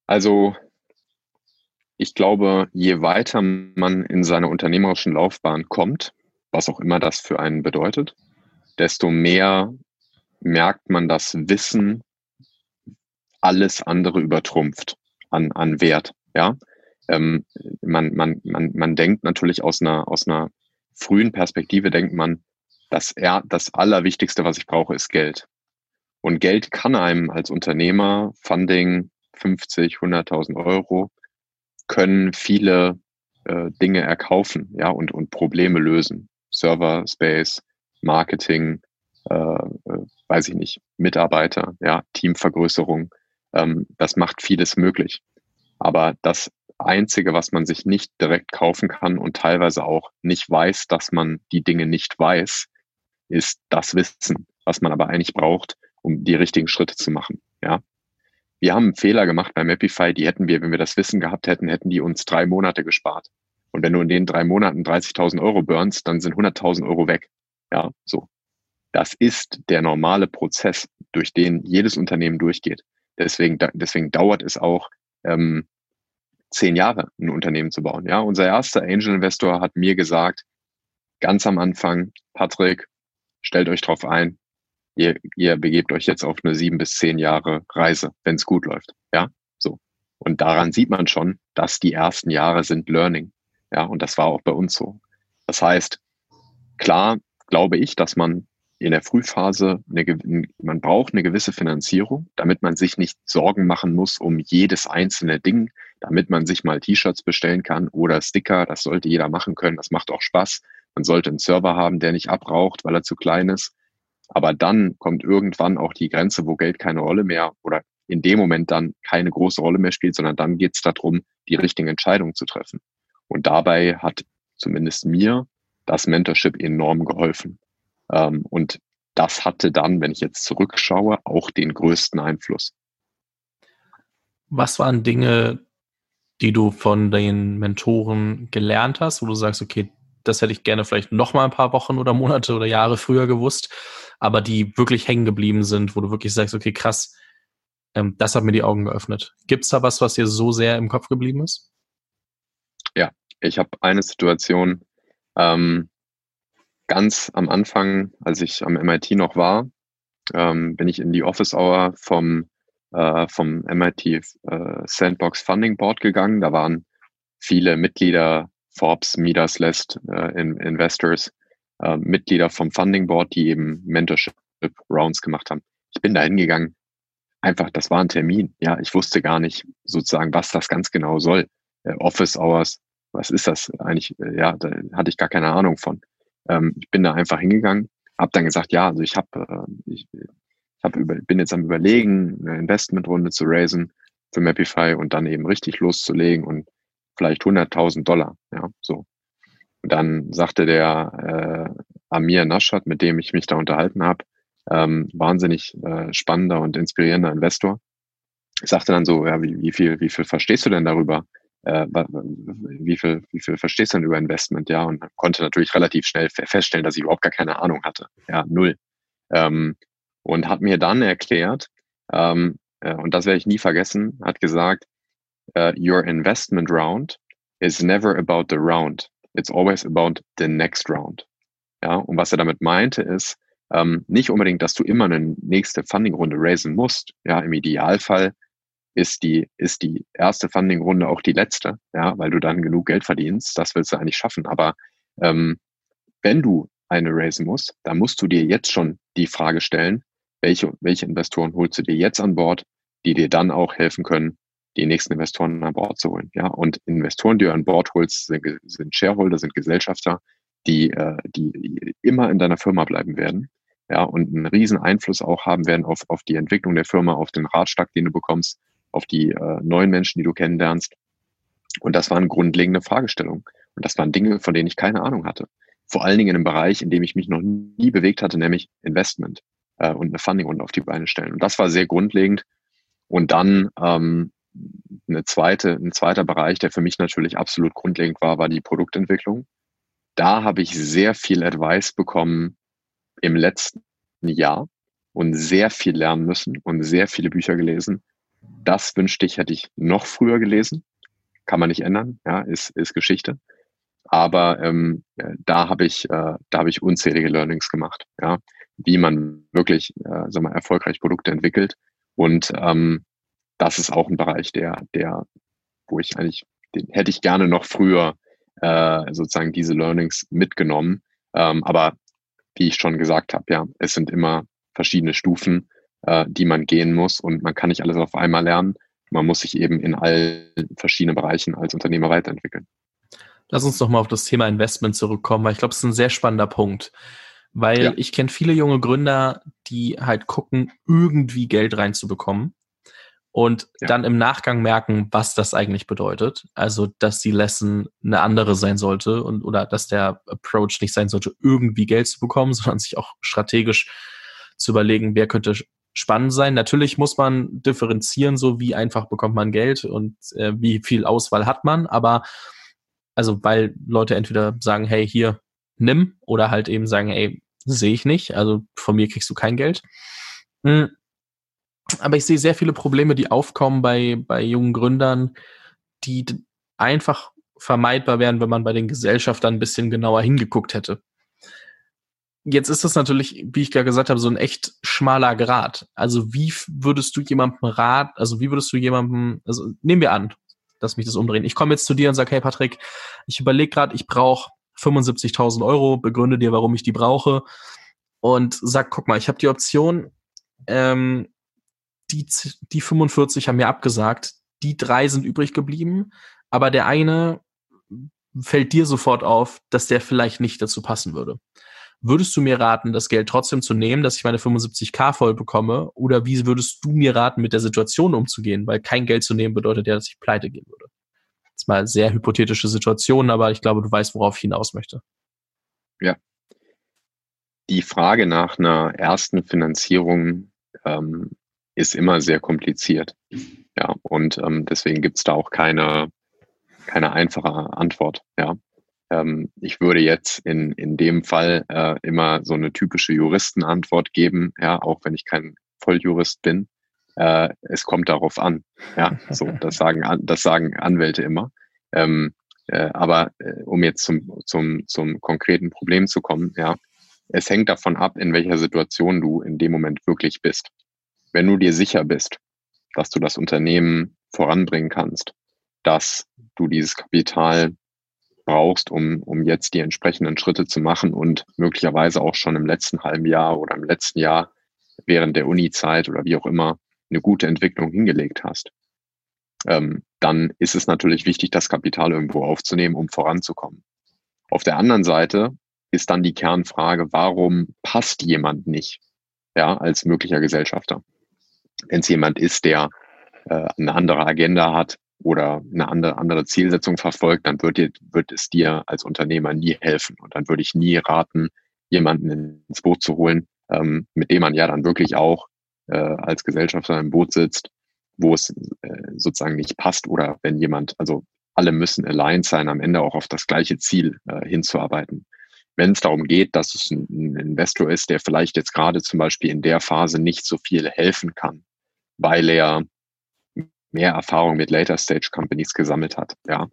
Also ich glaube, je weiter man in seiner unternehmerischen Laufbahn kommt, was auch immer das für einen bedeutet, desto mehr merkt man das Wissen alles andere übertrumpft an, an Wert. Ja, ähm, man, man, man, man denkt natürlich aus einer, aus einer frühen Perspektive denkt man, dass er, das Allerwichtigste, was ich brauche, ist Geld. Und Geld kann einem als Unternehmer, Funding, 50, 100.000 Euro, können viele äh, Dinge erkaufen, ja, und, und Probleme lösen. Server, Space, Marketing, äh, äh, weiß ich nicht, Mitarbeiter, ja, Teamvergrößerung. Ähm, das macht vieles möglich. Aber das Einzige, was man sich nicht direkt kaufen kann und teilweise auch nicht weiß, dass man die Dinge nicht weiß, ist das Wissen, was man aber eigentlich braucht, um die richtigen Schritte zu machen. Ja. Wir haben einen Fehler gemacht bei Mapify, die hätten wir, wenn wir das Wissen gehabt hätten, hätten die uns drei Monate gespart. Und wenn du in den drei Monaten 30.000 Euro burnst, dann sind 100.000 Euro weg. Ja, so. Das ist der normale Prozess, durch den jedes Unternehmen durchgeht. Deswegen, deswegen dauert es auch ähm, zehn Jahre, ein Unternehmen zu bauen. Ja, unser erster Angel Investor hat mir gesagt, ganz am Anfang, Patrick, stellt euch drauf ein, ihr, ihr begebt euch jetzt auf eine sieben bis zehn Jahre Reise, wenn es gut läuft. Ja, so. Und daran sieht man schon, dass die ersten Jahre sind Learning. Ja, und das war auch bei uns so. Das heißt, klar glaube ich, dass man in der Frühphase, eine, man braucht eine gewisse Finanzierung, damit man sich nicht Sorgen machen muss um jedes einzelne Ding, damit man sich mal T-Shirts bestellen kann oder Sticker, das sollte jeder machen können, das macht auch Spaß. Man sollte einen Server haben, der nicht abraucht, weil er zu klein ist. Aber dann kommt irgendwann auch die Grenze, wo Geld keine Rolle mehr oder in dem Moment dann keine große Rolle mehr spielt, sondern dann geht es darum, die richtigen Entscheidungen zu treffen. Und dabei hat zumindest mir das Mentorship enorm geholfen. Ähm, und das hatte dann, wenn ich jetzt zurückschaue, auch den größten Einfluss. Was waren Dinge, die du von den Mentoren gelernt hast, wo du sagst, okay, das hätte ich gerne vielleicht noch mal ein paar Wochen oder Monate oder Jahre früher gewusst, aber die wirklich hängen geblieben sind, wo du wirklich sagst, okay, krass, ähm, das hat mir die Augen geöffnet. Gibt es da was, was dir so sehr im Kopf geblieben ist? Ja, ich habe eine Situation, ähm, ganz am Anfang, als ich am MIT noch war, ähm, bin ich in die Office Hour vom, äh, vom MIT äh, Sandbox Funding Board gegangen. Da waren viele Mitglieder, Forbes, Midas, Lest, äh, in, Investors, äh, Mitglieder vom Funding Board, die eben Mentorship Rounds gemacht haben. Ich bin da hingegangen. Einfach, das war ein Termin. Ja, ich wusste gar nicht sozusagen, was das ganz genau soll. Äh, Office Hours, was ist das eigentlich? Äh, ja, da hatte ich gar keine Ahnung von. Ähm, ich bin da einfach hingegangen, habe dann gesagt, ja, also ich habe, äh, ich, ich hab über, bin jetzt am überlegen, eine Investmentrunde zu raisen für Mapify und dann eben richtig loszulegen und vielleicht 100.000 Dollar, ja, so. Dann sagte der äh, Amir Nashat, mit dem ich mich da unterhalten habe, ähm, wahnsinnig äh, spannender und inspirierender Investor, sagte dann so, ja, wie, wie viel, wie viel verstehst du denn darüber? äh, wie viel, wie viel verstehst du denn über Investment, ja, und konnte natürlich relativ schnell feststellen, dass ich überhaupt gar keine Ahnung hatte, ja, null. Ähm, und hat mir dann erklärt, ähm, äh, und das werde ich nie vergessen, hat gesagt, uh, your investment round is never about the round, it's always about the next round. Ja, und was er damit meinte ist, ähm, nicht unbedingt, dass du immer eine nächste Funding-Runde raisen musst. Ja, im Idealfall ist die, ist die erste Funding-Runde auch die letzte, ja, weil du dann genug Geld verdienst. Das willst du eigentlich schaffen. Aber ähm, wenn du eine raisen musst, dann musst du dir jetzt schon die Frage stellen, welche, welche Investoren holst du dir jetzt an Bord, die dir dann auch helfen können, die nächsten Investoren an Bord zu holen. Ja, und Investoren, die du an Bord holst, sind, sind Shareholder, sind Gesellschafter, die, äh, die immer in deiner Firma bleiben werden. Ja, und einen riesen Einfluss auch haben werden auf, auf die Entwicklung der Firma, auf den Ratschlag, den du bekommst, auf die äh, neuen Menschen, die du kennenlernst. Und das waren grundlegende Fragestellungen. Und das waren Dinge, von denen ich keine Ahnung hatte. Vor allen Dingen in einem Bereich, in dem ich mich noch nie bewegt hatte, nämlich Investment äh, und eine Funding-Runde auf die Beine stellen. Und das war sehr grundlegend. Und dann ähm, eine zweite, ein zweiter Bereich, der für mich natürlich absolut grundlegend war, war die Produktentwicklung. Da habe ich sehr viel Advice bekommen im letzten Jahr und sehr viel lernen müssen und sehr viele Bücher gelesen. Das wünschte ich, hätte ich noch früher gelesen. Kann man nicht ändern, ja, ist, ist Geschichte. Aber ähm, da habe ich, äh, da habe ich unzählige Learnings gemacht, ja, wie man wirklich, äh, sag mal, erfolgreich Produkte entwickelt. Und ähm, das ist auch ein Bereich, der, der, wo ich eigentlich, den hätte ich gerne noch früher äh, sozusagen diese Learnings mitgenommen. Ähm, aber wie ich schon gesagt habe, ja, es sind immer verschiedene Stufen, äh, die man gehen muss und man kann nicht alles auf einmal lernen. Man muss sich eben in allen verschiedenen Bereichen als Unternehmer weiterentwickeln. Lass uns doch mal auf das Thema Investment zurückkommen, weil ich glaube, es ist ein sehr spannender Punkt. Weil ja. ich kenne viele junge Gründer, die halt gucken, irgendwie Geld reinzubekommen und ja. dann im Nachgang merken, was das eigentlich bedeutet. Also, dass die Lesson eine andere sein sollte und oder dass der Approach nicht sein sollte, irgendwie Geld zu bekommen, [LAUGHS] sondern sich auch strategisch zu überlegen, wer könnte spannend sein. Natürlich muss man differenzieren, so wie einfach bekommt man Geld und äh, wie viel Auswahl hat man, aber also weil Leute entweder sagen, hey, hier, nimm, oder halt eben sagen, hey, sehe ich nicht, also von mir kriegst du kein Geld. Mhm aber ich sehe sehr viele Probleme, die aufkommen bei, bei jungen Gründern, die einfach vermeidbar wären, wenn man bei den Gesellschaftern ein bisschen genauer hingeguckt hätte. Jetzt ist das natürlich, wie ich gerade gesagt habe, so ein echt schmaler Grad. Also wie würdest du jemandem rat, also wie würdest du jemandem, also nehmen wir an, lass mich das umdrehen. Ich komme jetzt zu dir und sage, hey Patrick, ich überlege gerade, ich brauche 75.000 Euro, begründe dir, warum ich die brauche und sag, guck mal, ich habe die Option, ähm, die, die 45 haben mir abgesagt, die drei sind übrig geblieben, aber der eine fällt dir sofort auf, dass der vielleicht nicht dazu passen würde. Würdest du mir raten, das Geld trotzdem zu nehmen, dass ich meine 75k voll bekomme? Oder wie würdest du mir raten, mit der Situation umzugehen? Weil kein Geld zu nehmen bedeutet ja, dass ich pleite gehen würde. Das ist mal sehr hypothetische Situation, aber ich glaube, du weißt, worauf ich hinaus möchte. Ja. Die Frage nach einer ersten Finanzierung ähm, ist immer sehr kompliziert. Ja, und ähm, deswegen gibt es da auch keine, keine einfache Antwort. Ja. Ähm, ich würde jetzt in, in dem Fall äh, immer so eine typische Juristenantwort geben, ja, auch wenn ich kein Volljurist bin. Äh, es kommt darauf an. Ja, so, das sagen, das sagen Anwälte immer. Ähm, äh, aber äh, um jetzt zum, zum, zum konkreten Problem zu kommen, ja, es hängt davon ab, in welcher Situation du in dem Moment wirklich bist wenn du dir sicher bist, dass du das Unternehmen voranbringen kannst, dass du dieses Kapital brauchst, um, um jetzt die entsprechenden Schritte zu machen und möglicherweise auch schon im letzten halben Jahr oder im letzten Jahr während der Uni-Zeit oder wie auch immer eine gute Entwicklung hingelegt hast, ähm, dann ist es natürlich wichtig, das Kapital irgendwo aufzunehmen, um voranzukommen. Auf der anderen Seite ist dann die Kernfrage, warum passt jemand nicht, ja, als möglicher Gesellschafter? Wenn es jemand ist, der äh, eine andere Agenda hat oder eine andere, andere Zielsetzung verfolgt, dann wird, dir, wird es dir als Unternehmer nie helfen. Und dann würde ich nie raten, jemanden ins Boot zu holen, ähm, mit dem man ja dann wirklich auch äh, als Gesellschafter im Boot sitzt, wo es äh, sozusagen nicht passt oder wenn jemand, also alle müssen aligned sein, am Ende auch auf das gleiche Ziel äh, hinzuarbeiten. Wenn es darum geht, dass es ein, ein Investor ist, der vielleicht jetzt gerade zum Beispiel in der Phase nicht so viel helfen kann, weil er mehr Erfahrung mit Later Stage Companies gesammelt hat, ja,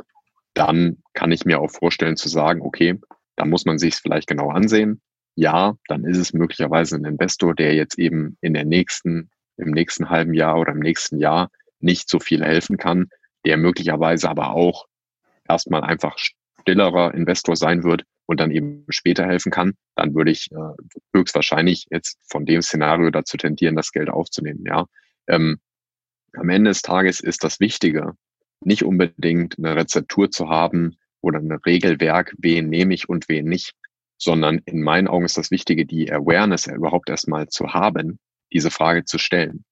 dann kann ich mir auch vorstellen zu sagen, okay, da muss man sich vielleicht genau ansehen. Ja, dann ist es möglicherweise ein Investor, der jetzt eben in der nächsten, im nächsten halben Jahr oder im nächsten Jahr nicht so viel helfen kann, der möglicherweise aber auch erstmal einfach stillerer Investor sein wird und dann eben später helfen kann, dann würde ich äh, höchstwahrscheinlich jetzt von dem Szenario dazu tendieren, das Geld aufzunehmen. Ja, ähm, am Ende des Tages ist das Wichtige, nicht unbedingt eine Rezeptur zu haben oder ein Regelwerk, wen nehme ich und wen nicht, sondern in meinen Augen ist das Wichtige, die Awareness überhaupt erstmal zu haben, diese Frage zu stellen.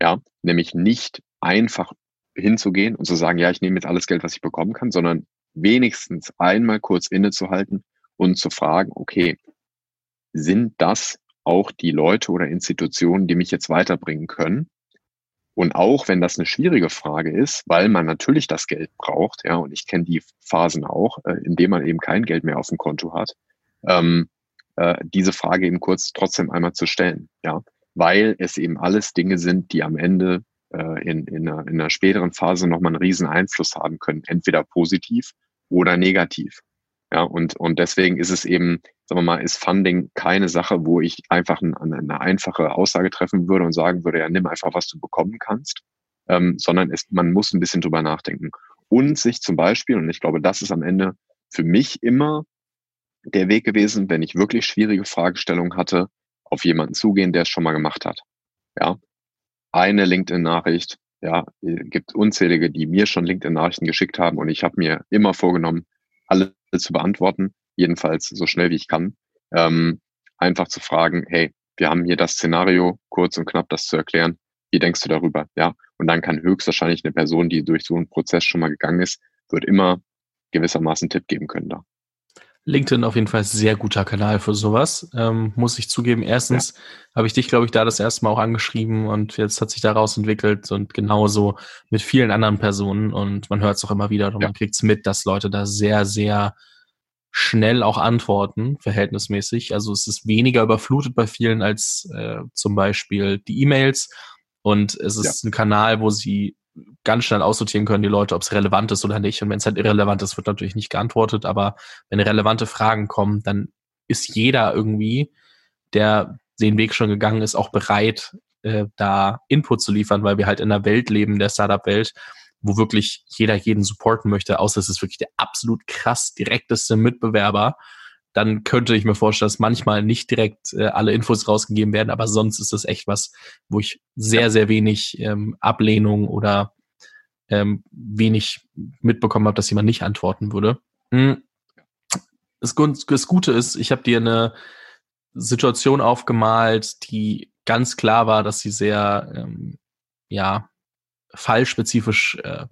Ja, nämlich nicht einfach hinzugehen und zu sagen, ja, ich nehme jetzt alles Geld, was ich bekommen kann, sondern wenigstens einmal kurz innezuhalten und zu fragen, okay, sind das auch die Leute oder Institutionen, die mich jetzt weiterbringen können? Und auch wenn das eine schwierige Frage ist, weil man natürlich das Geld braucht, ja, und ich kenne die Phasen auch, äh, in denen man eben kein Geld mehr auf dem Konto hat, ähm, äh, diese Frage eben kurz trotzdem einmal zu stellen, ja, weil es eben alles Dinge sind, die am Ende äh, in, in, einer, in einer späteren Phase nochmal einen riesen Einfluss haben können, entweder positiv oder negativ. Ja, und, und deswegen ist es eben, sagen wir mal, ist Funding keine Sache, wo ich einfach ein, eine einfache Aussage treffen würde und sagen würde, ja, nimm einfach, was du bekommen kannst, ähm, sondern es, man muss ein bisschen drüber nachdenken. Und sich zum Beispiel, und ich glaube, das ist am Ende für mich immer der Weg gewesen, wenn ich wirklich schwierige Fragestellungen hatte, auf jemanden zugehen, der es schon mal gemacht hat. Ja, eine LinkedIn-Nachricht, ja, gibt unzählige, die mir schon LinkedIn-Nachrichten geschickt haben und ich habe mir immer vorgenommen, alle zu beantworten, jedenfalls so schnell wie ich kann. Ähm, einfach zu fragen, hey, wir haben hier das Szenario, kurz und knapp das zu erklären. Wie denkst du darüber? Ja, und dann kann höchstwahrscheinlich eine Person, die durch so einen Prozess schon mal gegangen ist, wird immer gewissermaßen Tipp geben können da. LinkedIn auf jeden Fall sehr guter Kanal für sowas, ähm, muss ich zugeben. Erstens ja. habe ich dich, glaube ich, da das erste Mal auch angeschrieben und jetzt hat sich daraus entwickelt und genauso mit vielen anderen Personen und man hört es auch immer wieder und ja. man kriegt es mit, dass Leute da sehr, sehr schnell auch antworten, verhältnismäßig. Also es ist weniger überflutet bei vielen als äh, zum Beispiel die E-Mails und es ist ja. ein Kanal, wo sie ganz schnell aussortieren können, die Leute, ob es relevant ist oder nicht. Und wenn es halt irrelevant ist, wird natürlich nicht geantwortet. Aber wenn relevante Fragen kommen, dann ist jeder irgendwie, der den Weg schon gegangen ist, auch bereit, äh, da Input zu liefern, weil wir halt in einer Welt leben, der Startup-Welt, wo wirklich jeder jeden supporten möchte, außer es ist wirklich der absolut krass direkteste Mitbewerber dann könnte ich mir vorstellen, dass manchmal nicht direkt äh, alle Infos rausgegeben werden, aber sonst ist das echt was, wo ich sehr, sehr wenig ähm, Ablehnung oder ähm, wenig mitbekommen habe, dass jemand nicht antworten würde. Hm. Das, das Gute ist, ich habe dir eine Situation aufgemalt, die ganz klar war, dass sie sehr, ähm, ja, fallspezifisch äh,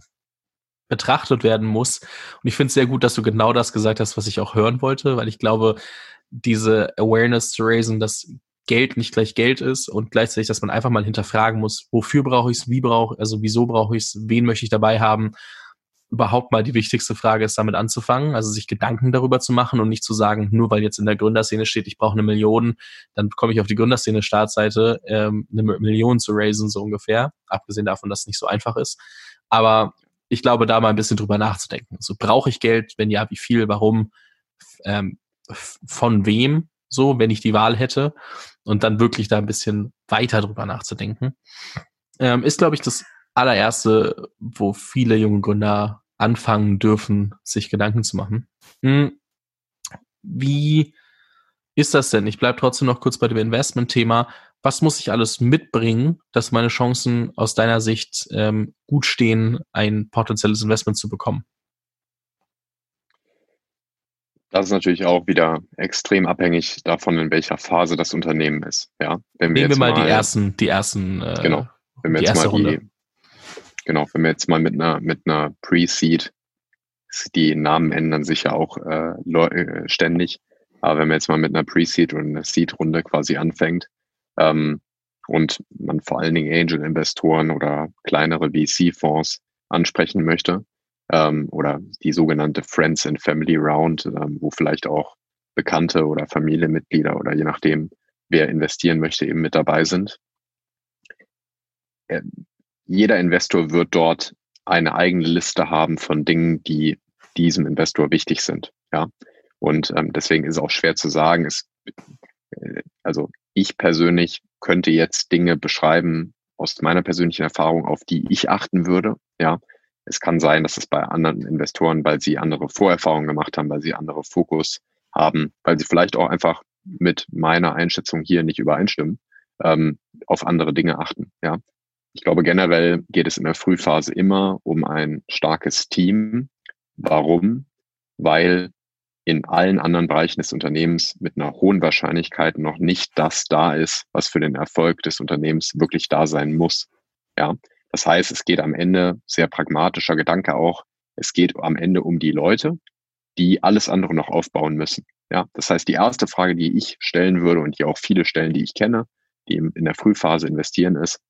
betrachtet werden muss. Und ich finde es sehr gut, dass du genau das gesagt hast, was ich auch hören wollte, weil ich glaube, diese Awareness zu raisen, dass Geld nicht gleich Geld ist und gleichzeitig, dass man einfach mal hinterfragen muss, wofür brauche ich es, wie brauche, also wieso brauche ich es, wen möchte ich dabei haben, überhaupt mal die wichtigste Frage ist, damit anzufangen, also sich Gedanken darüber zu machen und nicht zu sagen, nur weil jetzt in der Gründerszene steht, ich brauche eine Million, dann komme ich auf die Gründerszene Startseite, ähm, eine Million zu raisen, so ungefähr, abgesehen davon, dass es nicht so einfach ist. Aber ich glaube, da mal ein bisschen drüber nachzudenken. So, brauche ich Geld? Wenn ja, wie viel? Warum? Ähm, von wem? So, wenn ich die Wahl hätte. Und dann wirklich da ein bisschen weiter drüber nachzudenken. Ähm, ist, glaube ich, das allererste, wo viele junge Gründer anfangen dürfen, sich Gedanken zu machen. Hm. Wie ist das denn? Ich bleibe trotzdem noch kurz bei dem Investment-Thema was muss ich alles mitbringen, dass meine Chancen aus deiner Sicht ähm, gut stehen, ein potenzielles Investment zu bekommen? Das ist natürlich auch wieder extrem abhängig davon, in welcher Phase das Unternehmen ist. Ja, wenn wir Nehmen wir mal, mal, die ersten, die ersten. Äh, genau. Wenn wir jetzt mal die, genau, wenn wir jetzt mal mit einer mit einer Pre-Seed, die Namen ändern sich ja auch äh, äh, ständig. Aber wenn man jetzt mal mit einer Pre-Seed oder einer Seed-Runde quasi anfängt, ähm, und man vor allen Dingen Angel-Investoren oder kleinere VC-Fonds ansprechen möchte ähm, oder die sogenannte Friends and Family Round, ähm, wo vielleicht auch Bekannte oder Familienmitglieder oder je nachdem, wer investieren möchte, eben mit dabei sind. Äh, jeder Investor wird dort eine eigene Liste haben von Dingen, die diesem Investor wichtig sind. Ja, und ähm, deswegen ist es auch schwer zu sagen. Es, äh, also ich persönlich könnte jetzt Dinge beschreiben aus meiner persönlichen Erfahrung, auf die ich achten würde. Ja, es kann sein, dass es bei anderen Investoren, weil sie andere Vorerfahrungen gemacht haben, weil sie andere Fokus haben, weil sie vielleicht auch einfach mit meiner Einschätzung hier nicht übereinstimmen, ähm, auf andere Dinge achten. Ja, ich glaube generell geht es in der Frühphase immer um ein starkes Team. Warum? Weil in allen anderen Bereichen des Unternehmens mit einer hohen Wahrscheinlichkeit noch nicht das da ist, was für den Erfolg des Unternehmens wirklich da sein muss. Ja, das heißt, es geht am Ende sehr pragmatischer Gedanke auch. Es geht am Ende um die Leute, die alles andere noch aufbauen müssen. Ja, das heißt, die erste Frage, die ich stellen würde und die auch viele stellen, die ich kenne, die in der Frühphase investieren, ist,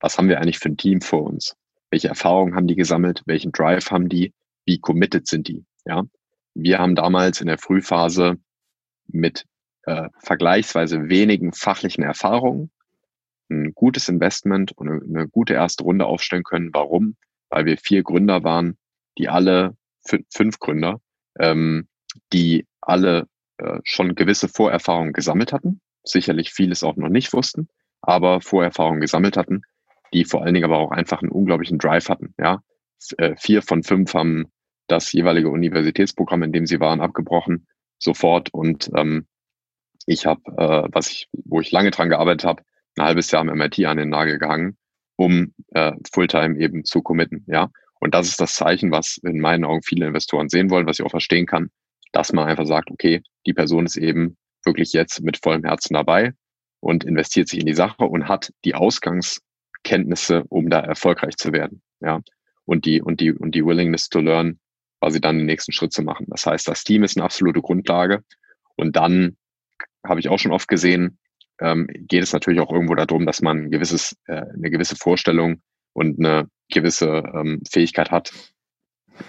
was haben wir eigentlich für ein Team vor uns? Welche Erfahrungen haben die gesammelt? Welchen Drive haben die? Wie committed sind die? Ja, wir haben damals in der Frühphase mit äh, vergleichsweise wenigen fachlichen Erfahrungen ein gutes Investment und eine, gute erste Runde aufstellen können. Warum? Weil wir vier Gründer waren, die alle, fünf Gründer, ähm, die alle äh, schon gewisse Vorerfahrungen gesammelt hatten, sicherlich vieles auch noch nicht wussten, aber Vorerfahrungen gesammelt hatten, die vor allen Dingen aber auch einfach einen unglaublichen Drive hatten. Ja, äh, vier von fünf haben das jeweilige Universitätsprogramm, in dem sie waren, abgebrochen sofort und ähm, ich habe, äh, was ich, wo ich lange dran gearbeitet habe, ein halbes Jahr am MIT an den Nagel gehangen, um äh, Fulltime eben zu committen. Ja, und das ist das Zeichen, was in meinen Augen viele Investoren sehen wollen, was ich auch verstehen kann, dass man einfach sagt, okay, die Person ist eben wirklich jetzt mit vollem Herzen dabei und investiert sich in die Sache und hat die Ausgangskenntnisse, um da erfolgreich zu werden. Ja, und die und die und die Willingness to learn, quasi dann den nächsten Schritt zu machen. Das heißt, das Team ist eine absolute Grundlage und dann habe ich auch schon oft gesehen, ähm, geht es natürlich auch irgendwo darum, dass man ein gewisses, äh, eine gewisse Vorstellung und eine gewisse ähm, Fähigkeit hat,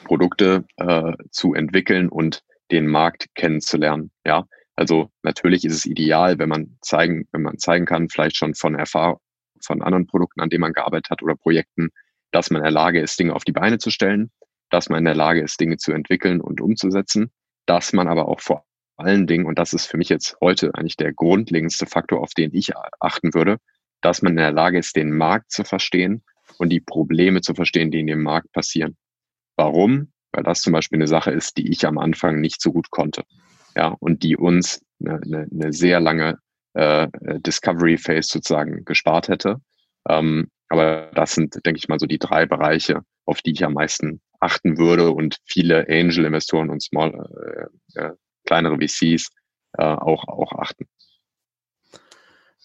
Produkte äh, zu entwickeln und den Markt kennenzulernen. Ja, also natürlich ist es ideal, wenn man zeigen, wenn man zeigen kann, vielleicht schon von Erfahrung von anderen Produkten, an denen man gearbeitet hat oder Projekten, dass man in der Lage ist, Dinge auf die Beine zu stellen, dass man in der Lage ist, Dinge zu entwickeln und umzusetzen, dass man aber auch vor allen Dingen, und das ist für mich jetzt heute eigentlich der grundlegendste Faktor, auf den ich achten würde, dass man in der Lage ist, den Markt zu verstehen und die Probleme zu verstehen, die in dem Markt passieren. Warum? Weil das zum Beispiel eine Sache ist, die ich am Anfang nicht so gut konnte. Ja, und die uns eine, eine, eine sehr lange äh, Discovery Phase sozusagen gespart hätte. Ähm, aber das sind, denke ich mal, so die drei Bereiche, auf die ich am meisten achten würde und viele Angel-Investoren und Small äh, äh kleinere VCs äh, auch, auch achten.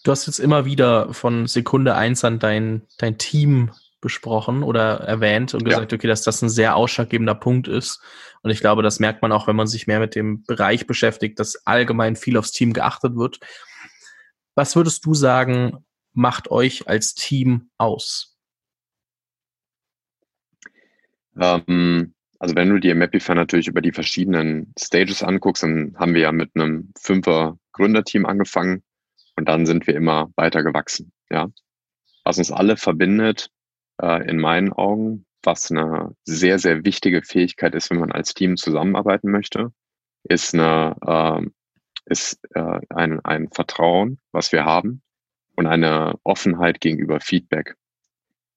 Du hast jetzt immer wieder von Sekunde eins an dein, dein Team besprochen oder erwähnt und gesagt, ja. okay, dass das ein sehr ausschlaggebender Punkt ist. Und ich glaube, das merkt man auch, wenn man sich mehr mit dem Bereich beschäftigt, dass allgemein viel aufs Team geachtet wird. Was würdest du sagen, macht euch als Team aus? Ähm, also wenn du dir Mapify natürlich über die verschiedenen Stages anguckst, dann haben wir ja mit einem Fünfer Gründerteam angefangen und dann sind wir immer weiter gewachsen. Ja, was uns alle verbindet, äh, in meinen Augen, was eine sehr sehr wichtige Fähigkeit ist, wenn man als Team zusammenarbeiten möchte, ist eine äh, ist äh, ein, ein Vertrauen, was wir haben und eine Offenheit gegenüber Feedback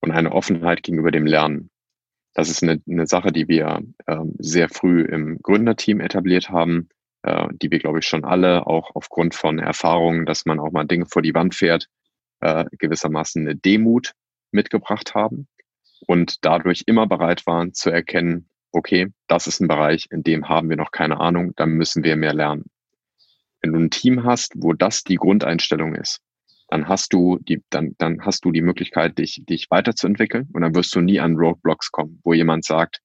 und eine Offenheit gegenüber dem Lernen. Das ist eine, eine Sache, die wir ähm, sehr früh im Gründerteam etabliert haben, äh, die wir, glaube ich, schon alle auch aufgrund von Erfahrungen, dass man auch mal Dinge vor die Wand fährt, äh, gewissermaßen eine Demut mitgebracht haben und dadurch immer bereit waren zu erkennen, okay, das ist ein Bereich, in dem haben wir noch keine Ahnung, da müssen wir mehr lernen. Wenn du ein Team hast, wo das die Grundeinstellung ist, dann hast du die, dann, dann hast du die Möglichkeit, dich, dich weiterzuentwickeln und dann wirst du nie an Roadblocks kommen, wo jemand sagt,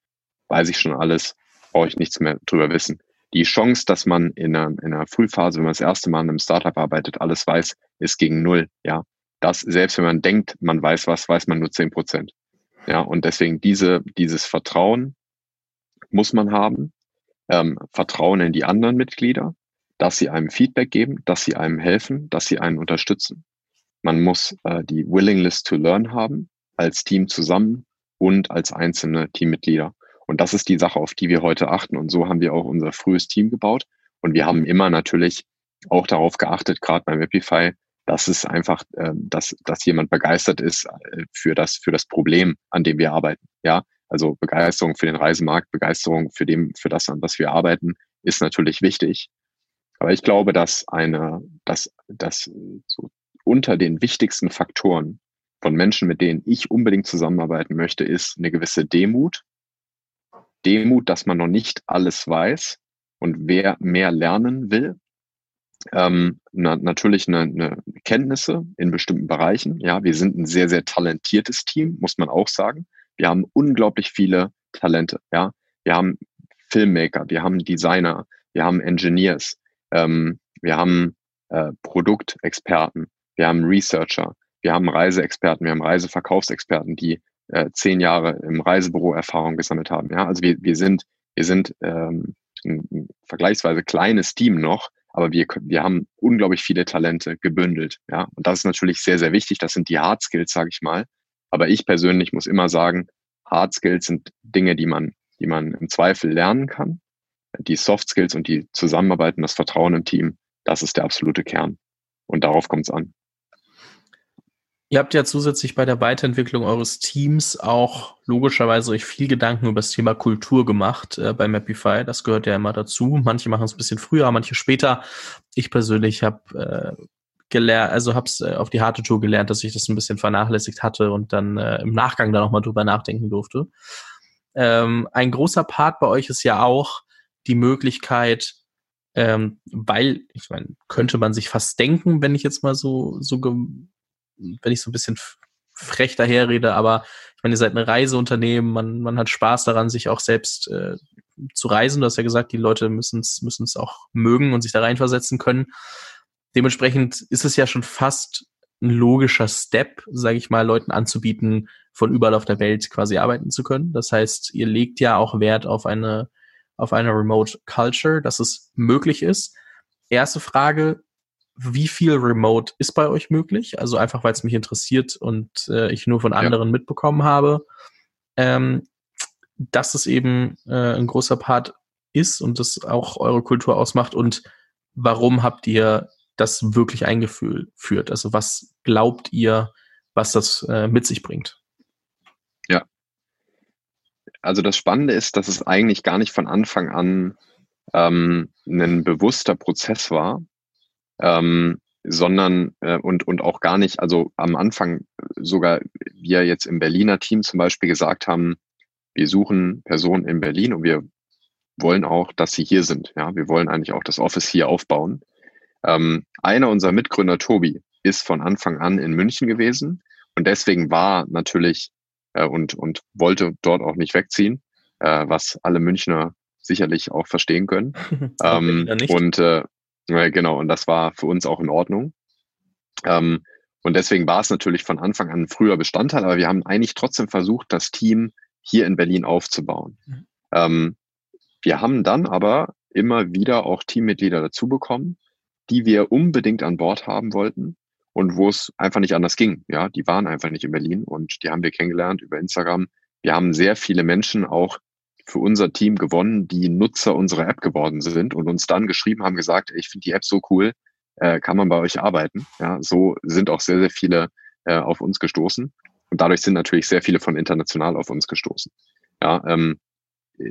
weiß ich schon alles, brauche ich nichts mehr drüber wissen. Die Chance, dass man in einer, in einer Frühphase, wenn man das erste Mal in einem Startup arbeitet, alles weiß, ist gegen null. Ja, das, selbst wenn man denkt, man weiß was, weiß man nur zehn Prozent. Ja, und deswegen diese, dieses Vertrauen muss man haben. Ähm, Vertrauen in die anderen Mitglieder, dass sie einem Feedback geben, dass sie einem helfen, dass sie einen unterstützen. Man muss äh, die Willingness to Learn haben, als Team zusammen und als einzelne Teammitglieder. Und das ist die Sache, auf die wir heute achten. Und so haben wir auch unser frühes Team gebaut. Und wir haben immer natürlich auch darauf geachtet, gerade beim Epify, dass es einfach, äh, dass, dass jemand begeistert ist äh, für das, für das Problem, an dem wir arbeiten. Ja, also Begeisterung für den Reisemarkt, Begeisterung für dem, für das, an was wir arbeiten, ist natürlich wichtig. Aber ich glaube, dass eine, dass, dass so unter den wichtigsten Faktoren von Menschen, mit denen ich unbedingt zusammenarbeiten möchte, ist eine gewisse Demut. Demut, dass man noch nicht alles weiß und wer mehr lernen will. Ähm, na, natürlich eine, eine Kenntnisse in bestimmten Bereichen. Ja, wir sind ein sehr, sehr talentiertes Team, muss man auch sagen. Wir haben unglaublich viele Talente. Ja, wir haben Filmmaker, wir haben Designer, wir haben Engineers, ähm, wir haben äh, Produktexperten, wir haben Researcher, wir haben Reiseexperten, wir haben Reiseverkaufsexperten, die äh, zehn Jahre im Reisebüro Erfahrung gesammelt haben. Ja, also wir, wir sind, wir sind ähm, ein, vergleichsweise kleines Team noch, aber wir, wir haben unglaublich viele Talente gebündelt. Ja, und das ist natürlich sehr, sehr wichtig. Das sind die Hard Skills, sage ich mal. Aber ich persönlich muss immer sagen, Hard Skills sind Dinge, die man, die man im Zweifel lernen kann. Die Soft Skills und die Zusammenarbeit und das Vertrauen im Team, das ist der absolute Kern. Und darauf kommt es an. Ihr habt ja zusätzlich bei der Weiterentwicklung eures Teams auch logischerweise euch viel Gedanken über das Thema Kultur gemacht äh, bei Mapify. Das gehört ja immer dazu. Manche machen es ein bisschen früher, manche später. Ich persönlich habe äh, gelernt, also habe es äh, auf die harte Tour gelernt, dass ich das ein bisschen vernachlässigt hatte und dann äh, im Nachgang da nochmal drüber nachdenken durfte. Ähm, ein großer Part bei euch ist ja auch die Möglichkeit, ähm, weil, ich meine, könnte man sich fast denken, wenn ich jetzt mal so, so wenn ich so ein bisschen frech daherrede, aber ich meine, ihr seid ein Reiseunternehmen, man, man hat Spaß daran, sich auch selbst äh, zu reisen. Du hast ja gesagt, die Leute müssen es auch mögen und sich da reinversetzen können. Dementsprechend ist es ja schon fast ein logischer Step, sage ich mal, Leuten anzubieten, von überall auf der Welt quasi arbeiten zu können. Das heißt, ihr legt ja auch Wert auf eine auf eine Remote Culture, dass es möglich ist. Erste Frage, wie viel Remote ist bei euch möglich? Also einfach, weil es mich interessiert und äh, ich nur von anderen ja. mitbekommen habe, ähm, dass es eben äh, ein großer Part ist und das auch eure Kultur ausmacht und warum habt ihr das wirklich eingeführt? Also was glaubt ihr, was das äh, mit sich bringt? Ja. Also das Spannende ist, dass es eigentlich gar nicht von Anfang an ähm, ein bewusster Prozess war, ähm, sondern äh, und, und auch gar nicht, also am Anfang sogar wir jetzt im Berliner Team zum Beispiel gesagt haben, wir suchen Personen in Berlin und wir wollen auch, dass sie hier sind. Ja, wir wollen eigentlich auch das Office hier aufbauen. Ähm, einer unserer Mitgründer, Tobi, ist von Anfang an in München gewesen und deswegen war natürlich äh, und, und wollte dort auch nicht wegziehen, äh, was alle Münchner sicherlich auch verstehen können. [LAUGHS] ähm, und äh, ja, genau, und das war für uns auch in Ordnung. Ähm, und deswegen war es natürlich von Anfang an ein früher Bestandteil, aber wir haben eigentlich trotzdem versucht, das Team hier in Berlin aufzubauen. Mhm. Ähm, wir haben dann aber immer wieder auch Teammitglieder dazu bekommen, die wir unbedingt an Bord haben wollten und wo es einfach nicht anders ging. Ja, die waren einfach nicht in Berlin und die haben wir kennengelernt über Instagram. Wir haben sehr viele Menschen auch für unser Team gewonnen, die Nutzer unserer App geworden sind und uns dann geschrieben haben, gesagt, ich finde die App so cool, äh, kann man bei euch arbeiten. Ja, so sind auch sehr, sehr viele äh, auf uns gestoßen. Und dadurch sind natürlich sehr viele von international auf uns gestoßen. Ja, ähm,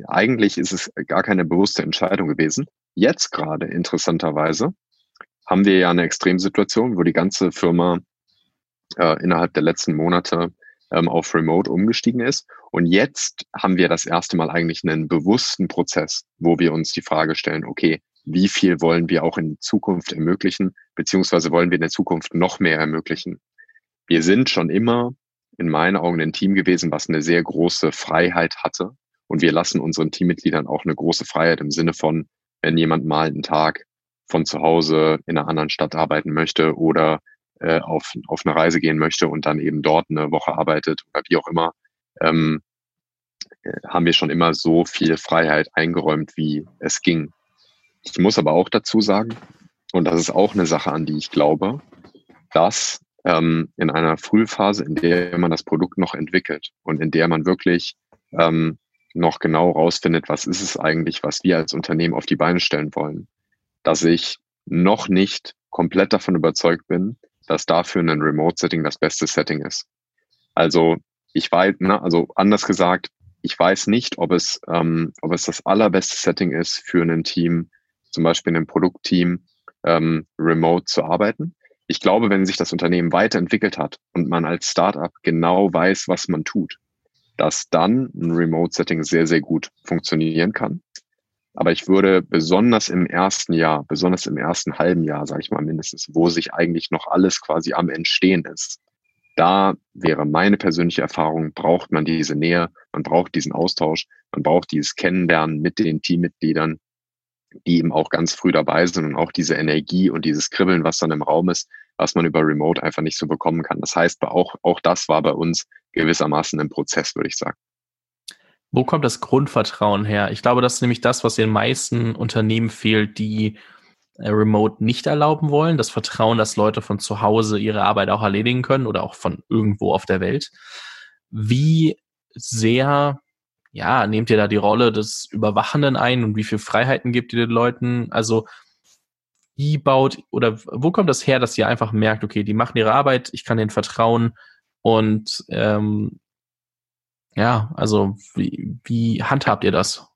eigentlich ist es gar keine bewusste Entscheidung gewesen. Jetzt gerade interessanterweise haben wir ja eine Extremsituation, wo die ganze Firma äh, innerhalb der letzten Monate ähm, auf Remote umgestiegen ist. Und jetzt haben wir das erste Mal eigentlich einen bewussten Prozess, wo wir uns die Frage stellen, okay, wie viel wollen wir auch in Zukunft ermöglichen, beziehungsweise wollen wir in der Zukunft noch mehr ermöglichen? Wir sind schon immer in meinen Augen ein Team gewesen, was eine sehr große Freiheit hatte. Und wir lassen unseren Teammitgliedern auch eine große Freiheit im Sinne von, wenn jemand mal einen Tag von zu Hause in einer anderen Stadt arbeiten möchte oder äh, auf, auf eine Reise gehen möchte und dann eben dort eine Woche arbeitet oder wie auch immer, ähm, äh, haben wir schon immer so viel Freiheit eingeräumt, wie es ging. Ich muss aber auch dazu sagen, und das ist auch eine Sache, an die ich glaube, dass ähm, in einer Frühphase, in der man das Produkt noch entwickelt und in der man wirklich ähm, noch genau rausfindet, was ist es eigentlich, was wir als Unternehmen auf die Beine stellen wollen, dass ich noch nicht komplett davon überzeugt bin, dass dafür ein Remote-Setting das beste Setting ist. Also ich weiß, ne, also anders gesagt, ich weiß nicht, ob es, ähm, ob es das allerbeste Setting ist für ein Team, zum Beispiel ein Produktteam, ähm, remote zu arbeiten. Ich glaube, wenn sich das Unternehmen weiterentwickelt hat und man als Startup genau weiß, was man tut, dass dann ein Remote-Setting sehr, sehr gut funktionieren kann. Aber ich würde besonders im ersten Jahr, besonders im ersten halben Jahr, sage ich mal mindestens, wo sich eigentlich noch alles quasi am Entstehen ist, da wäre meine persönliche Erfahrung, braucht man diese Nähe, man braucht diesen Austausch, man braucht dieses Kennenlernen mit den Teammitgliedern, die eben auch ganz früh dabei sind und auch diese Energie und dieses Kribbeln, was dann im Raum ist, was man über Remote einfach nicht so bekommen kann. Das heißt, auch, auch das war bei uns gewissermaßen ein Prozess, würde ich sagen. Wo kommt das Grundvertrauen her? Ich glaube, das ist nämlich das, was den meisten Unternehmen fehlt, die äh, Remote nicht erlauben wollen. Das Vertrauen, dass Leute von zu Hause ihre Arbeit auch erledigen können oder auch von irgendwo auf der Welt. Wie sehr, ja, nehmt ihr da die Rolle des Überwachenden ein und wie viel Freiheiten gibt ihr den Leuten? Also, wie baut oder wo kommt das her, dass ihr einfach merkt, okay, die machen ihre Arbeit, ich kann denen vertrauen und ähm, ja, also wie, wie handhabt ihr das?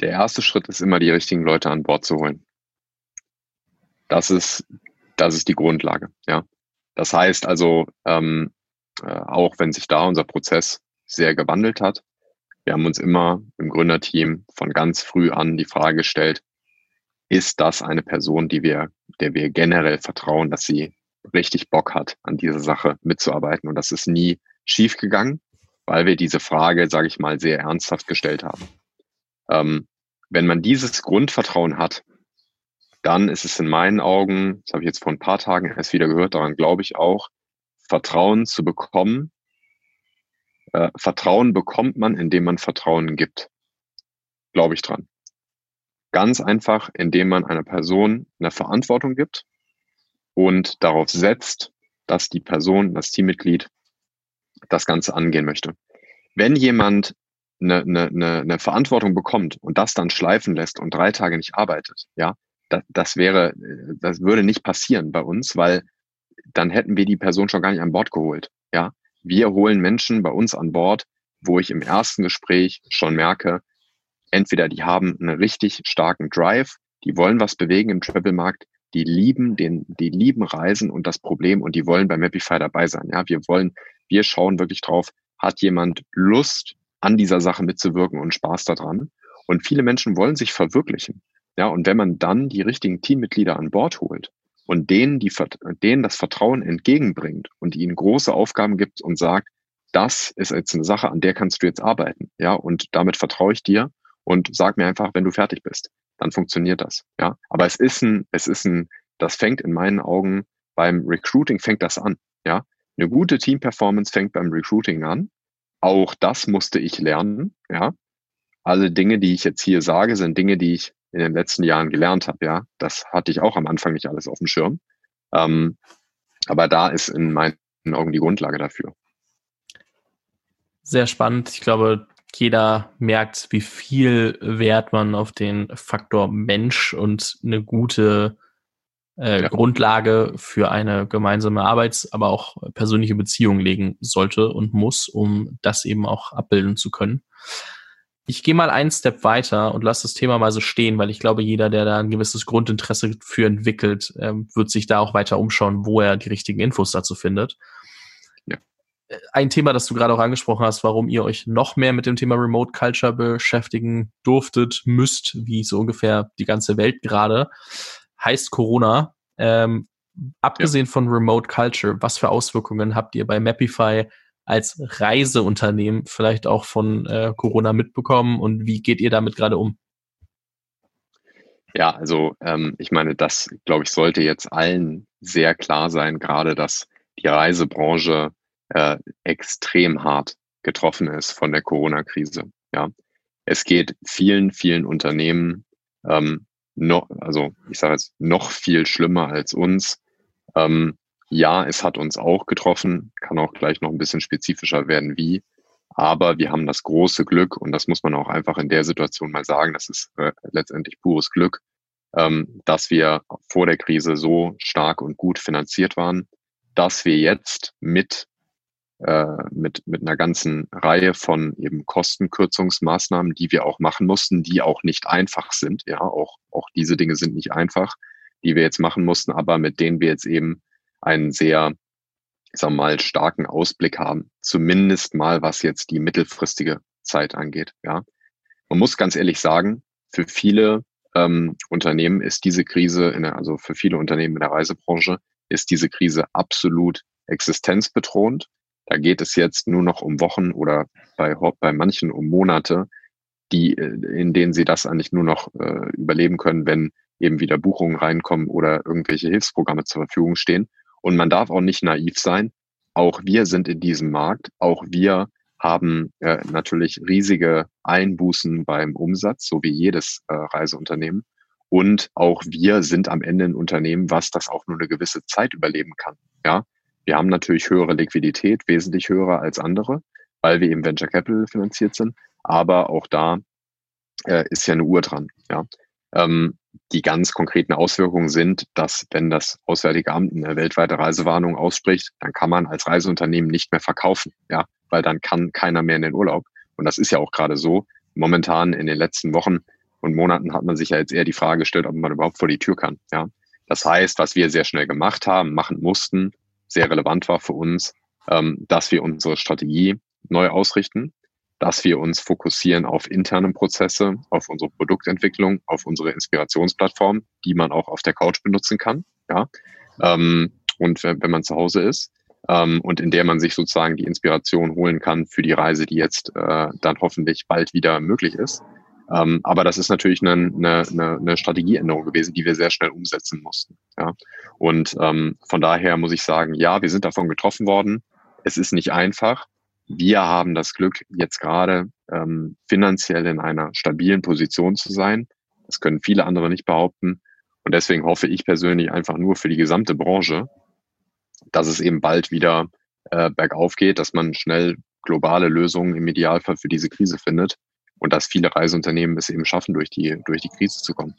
Der erste Schritt ist immer, die richtigen Leute an Bord zu holen. Das ist, das ist die Grundlage, ja. Das heißt also, ähm, äh, auch wenn sich da unser Prozess sehr gewandelt hat, wir haben uns immer im Gründerteam von ganz früh an die Frage gestellt, ist das eine Person, die wir, der wir generell vertrauen, dass sie richtig Bock hat, an dieser Sache mitzuarbeiten. Und das ist nie schiefgegangen, weil wir diese Frage, sage ich mal, sehr ernsthaft gestellt haben. Ähm, wenn man dieses Grundvertrauen hat, dann ist es in meinen Augen, das habe ich jetzt vor ein paar Tagen erst wieder gehört, daran glaube ich auch, Vertrauen zu bekommen. Äh, Vertrauen bekommt man, indem man Vertrauen gibt. Glaube ich dran. Ganz einfach, indem man einer Person eine Verantwortung gibt und darauf setzt, dass die Person, das Teammitglied das Ganze angehen möchte. Wenn jemand eine, eine, eine, Verantwortung bekommt und das dann schleifen lässt und drei Tage nicht arbeitet, ja, das, das wäre, das würde nicht passieren bei uns, weil dann hätten wir die Person schon gar nicht an Bord geholt. Ja, wir holen Menschen bei uns an Bord, wo ich im ersten Gespräch schon merke, entweder die haben einen richtig starken Drive, die wollen was bewegen im Travel-Markt, die lieben den, die lieben Reisen und das Problem und die wollen bei Mapify dabei sein. Ja, wir wollen, wir schauen wirklich drauf, hat jemand Lust, an dieser Sache mitzuwirken und Spaß daran. Und viele Menschen wollen sich verwirklichen. Ja, und wenn man dann die richtigen Teammitglieder an Bord holt und denen, die, denen das Vertrauen entgegenbringt und ihnen große Aufgaben gibt und sagt, das ist jetzt eine Sache, an der kannst du jetzt arbeiten. Ja, und damit vertraue ich dir und sag mir einfach, wenn du fertig bist, dann funktioniert das. Ja, aber es ist ein, es ist ein, das fängt in meinen Augen beim Recruiting fängt das an. Ja, eine gute Team-Performance fängt beim Recruiting an. Auch das musste ich lernen. Ja, alle Dinge, die ich jetzt hier sage, sind Dinge, die ich in den letzten Jahren gelernt habe. Ja, das hatte ich auch am Anfang nicht alles auf dem Schirm. Ähm, aber da ist in meinen Augen die Grundlage dafür. Sehr spannend. Ich glaube, jeder merkt, wie viel Wert man auf den Faktor Mensch und eine gute äh, ja. Grundlage für eine gemeinsame Arbeits-, aber auch persönliche Beziehung legen sollte und muss, um das eben auch abbilden zu können. Ich gehe mal einen Step weiter und lasse das Thema mal so stehen, weil ich glaube, jeder, der da ein gewisses Grundinteresse für entwickelt, ähm, wird sich da auch weiter umschauen, wo er die richtigen Infos dazu findet. Ja. Äh, ein Thema, das du gerade auch angesprochen hast, warum ihr euch noch mehr mit dem Thema Remote Culture beschäftigen durftet, müsst, wie so ungefähr die ganze Welt gerade, heißt Corona. Ähm, abgesehen ja. von Remote Culture, was für Auswirkungen habt ihr bei Mapify als Reiseunternehmen vielleicht auch von äh, Corona mitbekommen und wie geht ihr damit gerade um? Ja, also ähm, ich meine, das, glaube ich, sollte jetzt allen sehr klar sein, gerade dass die Reisebranche äh, extrem hart getroffen ist von der Corona-Krise. Ja, es geht vielen, vielen Unternehmen ähm, noch, also ich sage jetzt noch viel schlimmer als uns. Ähm, ja, es hat uns auch getroffen, kann auch gleich noch ein bisschen spezifischer werden, wie. Aber wir haben das große Glück, und das muss man auch einfach in der Situation mal sagen, das ist äh, letztendlich pures Glück, ähm, dass wir vor der Krise so stark und gut finanziert waren, dass wir jetzt mit mit, mit einer ganzen Reihe von eben Kostenkürzungsmaßnahmen, die wir auch machen mussten, die auch nicht einfach sind. Ja, auch, auch diese Dinge sind nicht einfach, die wir jetzt machen mussten, aber mit denen wir jetzt eben einen sehr, sagen wir mal, starken Ausblick haben. Zumindest mal, was jetzt die mittelfristige Zeit angeht. Ja, man muss ganz ehrlich sagen, für viele ähm, Unternehmen ist diese Krise, in der, also für viele Unternehmen in der Reisebranche, ist diese Krise absolut existenzbedrohend. Da geht es jetzt nur noch um Wochen oder bei, bei manchen um Monate, die, äh, in denen sie das eigentlich nur noch äh, überleben können, wenn eben wieder Buchungen reinkommen oder irgendwelche Hilfsprogramme zur Verfügung stehen. Und man darf auch nicht naiv sein. Auch wir sind in diesem Markt. Auch wir haben äh, natürlich riesige Einbußen beim Umsatz, so wie jedes äh, Reiseunternehmen. Und auch wir sind am Ende ein Unternehmen, was das auch nur eine gewisse Zeit überleben kann. Ja, wir haben natürlich höhere Liquidität, wesentlich höher als andere, weil wir eben Venture Capital finanziert sind. Aber auch da äh, ist ja eine Uhr dran. Ja. Ähm, die ganz konkreten Auswirkungen sind, dass wenn das Auswärtige Amt eine weltweite Reisewarnung ausspricht, dann kann man als Reiseunternehmen nicht mehr verkaufen, ja, weil dann kann keiner mehr in den Urlaub. Und das ist ja auch gerade so. Momentan in den letzten Wochen und Monaten hat man sich ja jetzt eher die Frage gestellt, ob man überhaupt vor die Tür kann. Ja, das heißt, was wir sehr schnell gemacht haben, machen mussten, sehr relevant war für uns, ähm, dass wir unsere Strategie neu ausrichten, dass wir uns fokussieren auf interne Prozesse, auf unsere Produktentwicklung, auf unsere Inspirationsplattform, die man auch auf der Couch benutzen kann, ja, ähm, und wenn, man zu Hause ist ähm, und in der man sich sozusagen die Inspiration holen kann für die Reise, die jetzt äh, dann hoffentlich bald wieder möglich ist. Ähm, aber das ist natürlich eine, eine, eine Strategieänderung gewesen, die wir sehr schnell umsetzen mussten. Ja. Und ähm, von daher muss ich sagen, ja, wir sind davon getroffen worden. Es ist nicht einfach. Wir haben das Glück, jetzt gerade ähm, finanziell in einer stabilen Position zu sein. Das können viele andere nicht behaupten. Und deswegen hoffe ich persönlich einfach nur für die gesamte Branche, dass es eben bald wieder äh, bergauf geht, dass man schnell globale Lösungen im Idealfall für diese Krise findet und dass viele Reiseunternehmen es eben schaffen, durch die, durch die Krise zu kommen.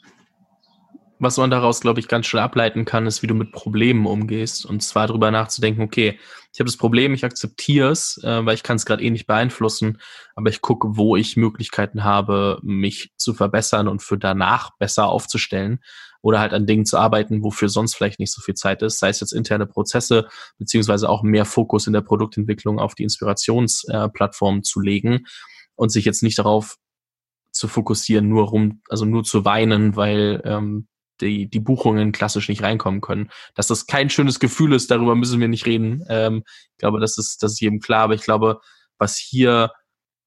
Was man daraus, glaube ich, ganz schnell ableiten kann, ist, wie du mit Problemen umgehst. Und zwar darüber nachzudenken, okay, ich habe das Problem, ich akzeptiere es, äh, weil ich kann es gerade eh nicht beeinflussen, aber ich gucke, wo ich Möglichkeiten habe, mich zu verbessern und für danach besser aufzustellen oder halt an Dingen zu arbeiten, wofür sonst vielleicht nicht so viel Zeit ist, sei es jetzt interne Prozesse, beziehungsweise auch mehr Fokus in der Produktentwicklung auf die Inspirationsplattform äh, zu legen und sich jetzt nicht darauf zu fokussieren, nur rum, also nur zu weinen, weil ähm, die, die Buchungen klassisch nicht reinkommen können. Dass das kein schönes Gefühl ist, darüber müssen wir nicht reden. Ähm, ich glaube, das ist, das ist jedem klar, aber ich glaube, was hier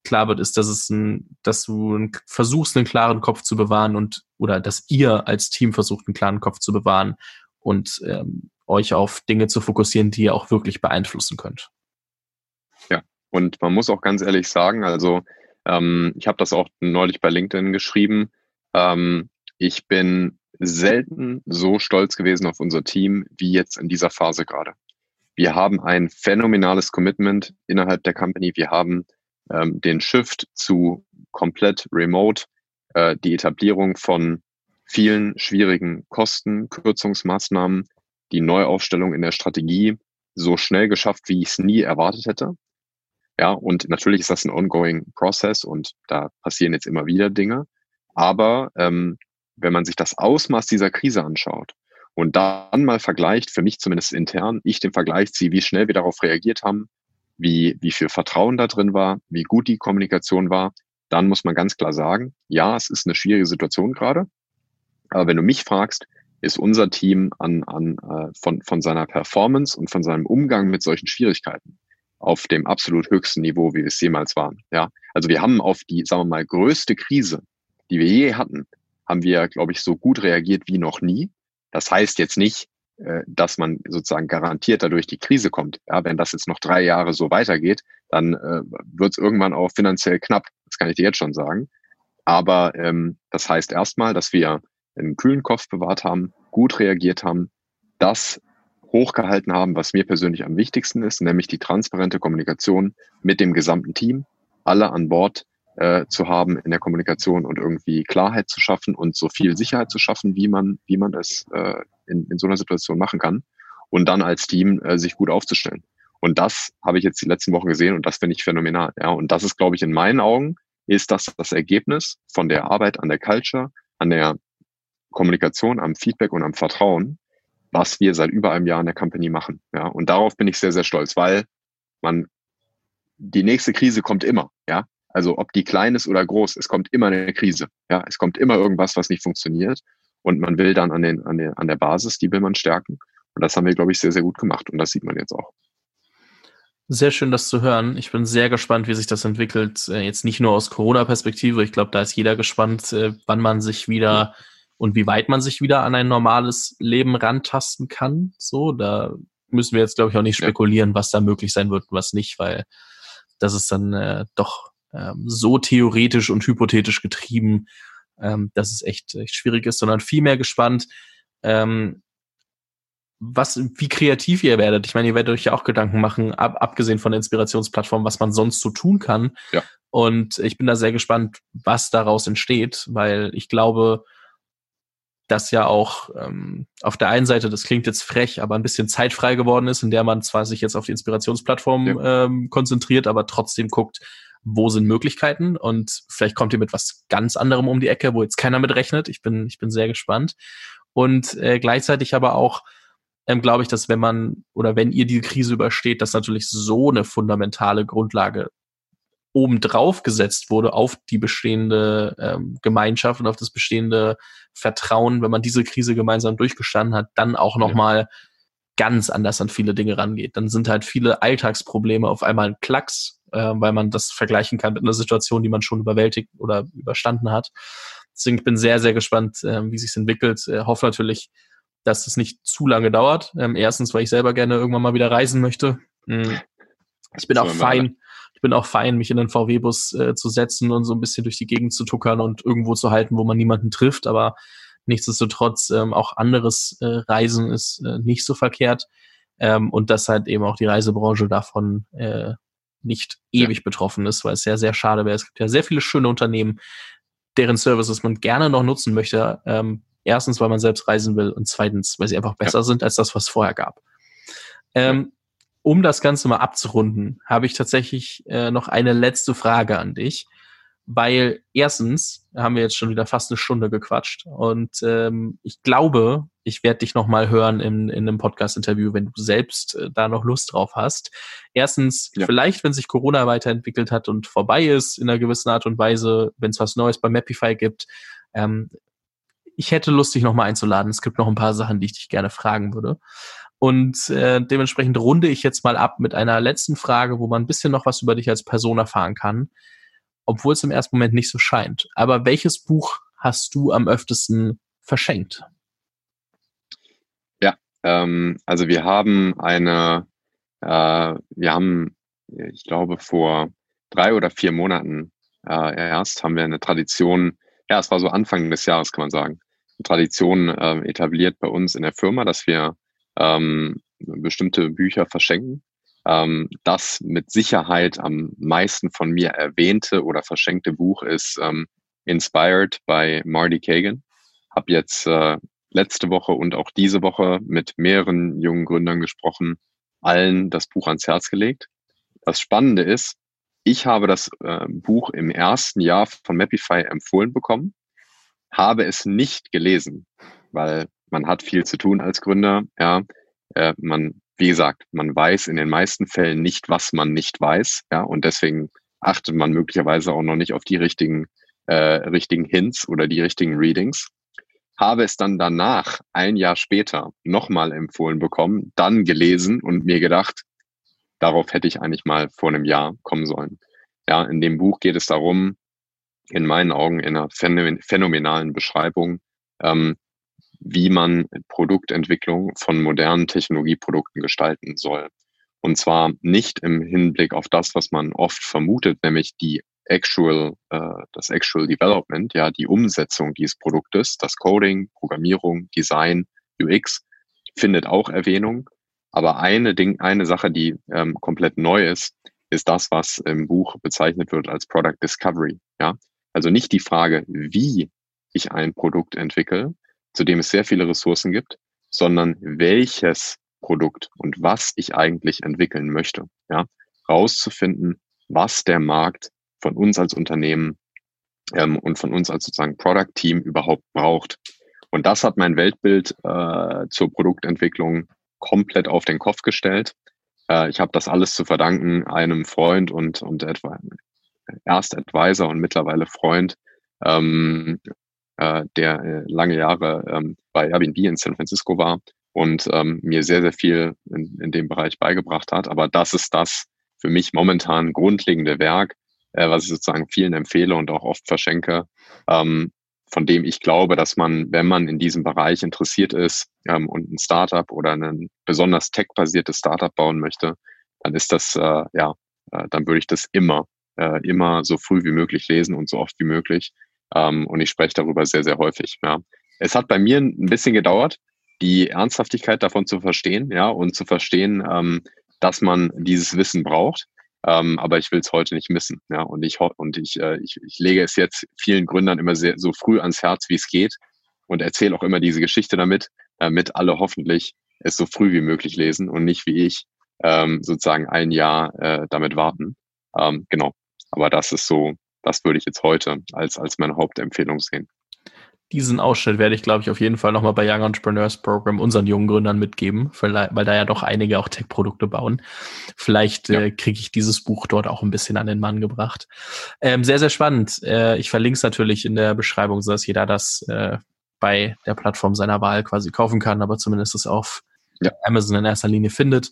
klar wird, ist, dass es ein, dass du ein, versuchst, einen klaren Kopf zu bewahren und oder dass ihr als Team versucht, einen klaren Kopf zu bewahren und ähm, euch auf Dinge zu fokussieren, die ihr auch wirklich beeinflussen könnt. Ja, und man muss auch ganz ehrlich sagen, also ähm, ich habe das auch neulich bei LinkedIn geschrieben. Ähm, ich bin selten so stolz gewesen auf unser Team wie jetzt in dieser Phase gerade. Wir haben ein phänomenales Commitment innerhalb der Company. Wir haben ähm, den Shift zu komplett remote, äh, die Etablierung von vielen schwierigen Kostenkürzungsmaßnahmen, die Neuaufstellung in der Strategie so schnell geschafft, wie ich es nie erwartet hätte. Ja, und natürlich ist das ein ongoing Process und da passieren jetzt immer wieder Dinge. Aber ähm, wenn man sich das Ausmaß dieser Krise anschaut und dann mal vergleicht, für mich zumindest intern, ich den Vergleich ziehe, wie schnell wir darauf reagiert haben, wie, wie viel Vertrauen da drin war, wie gut die Kommunikation war, dann muss man ganz klar sagen, ja, es ist eine schwierige Situation gerade. Aber wenn du mich fragst, ist unser Team an, an, äh, von, von seiner Performance und von seinem Umgang mit solchen Schwierigkeiten auf dem absolut höchsten Niveau, wie wir es jemals waren. Ja, also wir haben auf die, sagen wir mal, größte Krise, die wir je hatten, haben wir, glaube ich, so gut reagiert wie noch nie. Das heißt jetzt nicht, äh, dass man sozusagen garantiert dadurch die Krise kommt. Ja, wenn das jetzt noch drei Jahre so weitergeht, dann äh, wird es irgendwann auch finanziell knapp. Das kann ich dir jetzt schon sagen. Aber ähm, das heißt erstmal, dass wir einen kühlen Kopf bewahrt haben, gut reagiert haben, das hochgehalten haben, was mir persönlich am wichtigsten ist, nämlich die transparente Kommunikation mit dem gesamten Team, alle an Bord äh, zu haben in der Kommunikation und irgendwie Klarheit zu schaffen und so viel Sicherheit zu schaffen, wie man, wie man es äh, in, in so einer Situation machen kann und dann als Team äh, sich gut aufzustellen. Und das habe ich jetzt die letzten Wochen gesehen und das finde ich phänomenal. Ja, und das ist, glaube ich, in meinen Augen ist das das Ergebnis von der Arbeit an der Culture, an der Kommunikation, am Feedback und am Vertrauen, was wir seit über einem Jahr in der Company machen. Ja, und darauf bin ich sehr, sehr stolz, weil man die nächste Krise kommt immer. Ja, also ob die klein ist oder groß, es kommt immer eine Krise. Ja, es kommt immer irgendwas, was nicht funktioniert. Und man will dann an, den, an, den, an der Basis, die will man stärken. Und das haben wir, glaube ich, sehr, sehr gut gemacht. Und das sieht man jetzt auch. Sehr schön, das zu hören. Ich bin sehr gespannt, wie sich das entwickelt. Äh, jetzt nicht nur aus Corona-Perspektive. Ich glaube, da ist jeder gespannt, äh, wann man sich wieder und wie weit man sich wieder an ein normales Leben rantasten kann. So, da müssen wir jetzt, glaube ich, auch nicht spekulieren, was da möglich sein wird und was nicht, weil das ist dann äh, doch ähm, so theoretisch und hypothetisch getrieben, ähm, dass es echt, echt schwierig ist, sondern viel mehr gespannt, ähm, was, wie kreativ ihr werdet. Ich meine, ihr werdet euch ja auch Gedanken machen, ab, abgesehen von der Inspirationsplattform, was man sonst so tun kann. Ja. Und ich bin da sehr gespannt, was daraus entsteht, weil ich glaube, dass ja auch ähm, auf der einen Seite, das klingt jetzt frech, aber ein bisschen zeitfrei geworden ist, in der man zwar sich jetzt auf die Inspirationsplattform ja. ähm, konzentriert, aber trotzdem guckt, wo sind Möglichkeiten und vielleicht kommt ihr mit was ganz anderem um die Ecke, wo jetzt keiner mit rechnet. Ich bin, ich bin sehr gespannt. Und äh, gleichzeitig aber auch, ähm, glaube ich, dass wenn man oder wenn ihr die Krise übersteht, dass natürlich so eine fundamentale Grundlage obendrauf gesetzt wurde auf die bestehende ähm, Gemeinschaft und auf das bestehende Vertrauen, wenn man diese Krise gemeinsam durchgestanden hat, dann auch nochmal ja. ganz anders an viele Dinge rangeht. Dann sind halt viele Alltagsprobleme auf einmal ein Klacks, äh, weil man das vergleichen kann mit einer Situation, die man schon überwältigt oder überstanden hat. Deswegen bin ich sehr, sehr gespannt, äh, wie sich entwickelt. Äh, hoffe natürlich, dass es nicht zu lange dauert. Ähm, erstens, weil ich selber gerne irgendwann mal wieder reisen möchte. Mhm. Ich bin auch fein, bin auch fein, mich in den VW-Bus äh, zu setzen und so ein bisschen durch die Gegend zu tuckern und irgendwo zu halten, wo man niemanden trifft. Aber nichtsdestotrotz ähm, auch anderes äh, Reisen ist äh, nicht so verkehrt. Ähm, und dass halt eben auch die Reisebranche davon äh, nicht ewig ja. betroffen ist, weil es sehr, sehr schade wäre. Es gibt ja sehr viele schöne Unternehmen, deren Services man gerne noch nutzen möchte. Ähm, erstens, weil man selbst reisen will und zweitens, weil sie einfach besser ja. sind als das, was es vorher gab. Ähm, um das Ganze mal abzurunden, habe ich tatsächlich äh, noch eine letzte Frage an dich weil erstens haben wir jetzt schon wieder fast eine Stunde gequatscht und ähm, ich glaube, ich werde dich noch mal hören in, in einem Podcast-Interview, wenn du selbst äh, da noch Lust drauf hast. Erstens, ja. vielleicht, wenn sich Corona weiterentwickelt hat und vorbei ist in einer gewissen Art und Weise, wenn es was Neues bei Mapify gibt, ähm, ich hätte Lust, dich noch mal einzuladen. Es gibt noch ein paar Sachen, die ich dich gerne fragen würde. Und äh, dementsprechend runde ich jetzt mal ab mit einer letzten Frage, wo man ein bisschen noch was über dich als Person erfahren kann obwohl es im ersten Moment nicht so scheint. Aber welches Buch hast du am öftesten verschenkt? Ja, ähm, also wir haben eine, äh, wir haben, ich glaube, vor drei oder vier Monaten äh, erst haben wir eine Tradition, ja, es war so Anfang des Jahres, kann man sagen, eine Tradition äh, etabliert bei uns in der Firma, dass wir ähm, bestimmte Bücher verschenken ähm, das mit Sicherheit am meisten von mir erwähnte oder verschenkte Buch ist ähm, Inspired bei Marty Kagan. Hab jetzt äh, letzte Woche und auch diese Woche mit mehreren jungen Gründern gesprochen, allen das Buch ans Herz gelegt. Das Spannende ist, ich habe das äh, Buch im ersten Jahr von Mapify empfohlen bekommen, habe es nicht gelesen, weil man hat viel zu tun als Gründer. Ja, äh, man wie gesagt, man weiß in den meisten Fällen nicht, was man nicht weiß, ja, und deswegen achtet man möglicherweise auch noch nicht auf die richtigen, äh, richtigen Hints oder die richtigen Readings. Habe es dann danach, ein Jahr später, nochmal empfohlen bekommen, dann gelesen und mir gedacht, darauf hätte ich eigentlich mal vor einem Jahr kommen sollen. Ja, in dem Buch geht es darum, in meinen Augen in einer phänomenalen Beschreibung, ähm, wie man Produktentwicklung von modernen Technologieprodukten gestalten soll. Und zwar nicht im Hinblick auf das, was man oft vermutet, nämlich die actual, äh, das actual development, ja, die Umsetzung dieses Produktes, das Coding, Programmierung, Design, UX, findet auch Erwähnung. Aber eine Ding, eine Sache, die ähm, komplett neu ist, ist das, was im Buch bezeichnet wird als Product Discovery. Ja, also nicht die Frage, wie ich ein Produkt entwickle, zu dem es sehr viele Ressourcen gibt, sondern welches Produkt und was ich eigentlich entwickeln möchte. Ja, rauszufinden, was der Markt von uns als Unternehmen ähm, und von uns als sozusagen Product Team überhaupt braucht. Und das hat mein Weltbild äh, zur Produktentwicklung komplett auf den Kopf gestellt. Äh, ich habe das alles zu verdanken einem Freund und, und etwa erst Advisor und mittlerweile Freund, ähm, äh, der äh, lange Jahre ähm, bei Airbnb in San Francisco war und ähm, mir sehr, sehr viel in, in dem Bereich beigebracht hat. Aber das ist das für mich momentan grundlegende Werk, äh, was ich sozusagen vielen empfehle und auch oft verschenke, ähm, von dem ich glaube, dass man, wenn man in diesem Bereich interessiert ist ähm, und ein Startup oder ein besonders tech-basiertes Startup bauen möchte, dann ist das, äh, ja, äh, dann würde ich das immer, äh, immer so früh wie möglich lesen und so oft wie möglich. Ähm, und ich spreche darüber sehr, sehr häufig. Ja. Es hat bei mir ein bisschen gedauert, die Ernsthaftigkeit davon zu verstehen, ja, und zu verstehen, ähm, dass man dieses Wissen braucht. Ähm, aber ich will es heute nicht missen. Ja, und ich und ich, äh, ich, ich lege es jetzt vielen Gründern immer sehr so früh ans Herz, wie es geht, und erzähle auch immer diese Geschichte damit, damit alle hoffentlich es so früh wie möglich lesen und nicht wie ich ähm, sozusagen ein Jahr äh, damit warten. Ähm, genau. Aber das ist so, das würde ich jetzt heute als als meine Hauptempfehlung sehen diesen Ausschnitt werde ich, glaube ich, auf jeden Fall nochmal bei Young Entrepreneurs Program unseren jungen Gründern mitgeben, weil da ja doch einige auch Tech-Produkte bauen. Vielleicht ja. äh, kriege ich dieses Buch dort auch ein bisschen an den Mann gebracht. Ähm, sehr, sehr spannend. Äh, ich verlinke es natürlich in der Beschreibung, sodass jeder das äh, bei der Plattform seiner Wahl quasi kaufen kann, aber zumindest es auf ja. Amazon in erster Linie findet.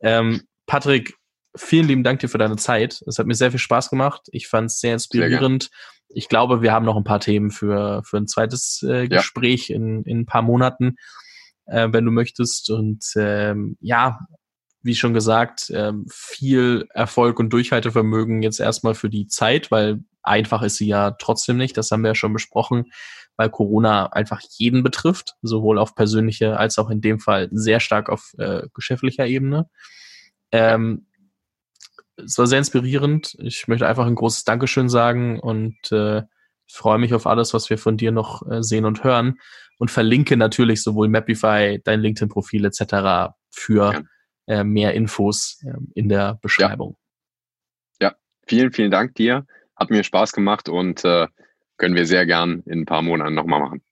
Ähm, Patrick, vielen lieben Dank dir für deine Zeit. Es hat mir sehr viel Spaß gemacht. Ich fand es sehr inspirierend. Sehr ich glaube, wir haben noch ein paar Themen für, für ein zweites äh, Gespräch ja. in, in ein paar Monaten, äh, wenn du möchtest. Und ähm, ja, wie schon gesagt, ähm, viel Erfolg und Durchhaltevermögen jetzt erstmal für die Zeit, weil einfach ist sie ja trotzdem nicht. Das haben wir ja schon besprochen, weil Corona einfach jeden betrifft, sowohl auf persönlicher als auch in dem Fall sehr stark auf äh, geschäftlicher Ebene. Ähm, es war sehr inspirierend. Ich möchte einfach ein großes Dankeschön sagen und äh, freue mich auf alles, was wir von dir noch äh, sehen und hören und verlinke natürlich sowohl Mapify, dein LinkedIn-Profil etc. für ja. äh, mehr Infos äh, in der Beschreibung. Ja. ja. vielen, vielen Dank dir. Hat mir Spaß gemacht und äh, können wir sehr gern in ein paar Monaten nochmal machen.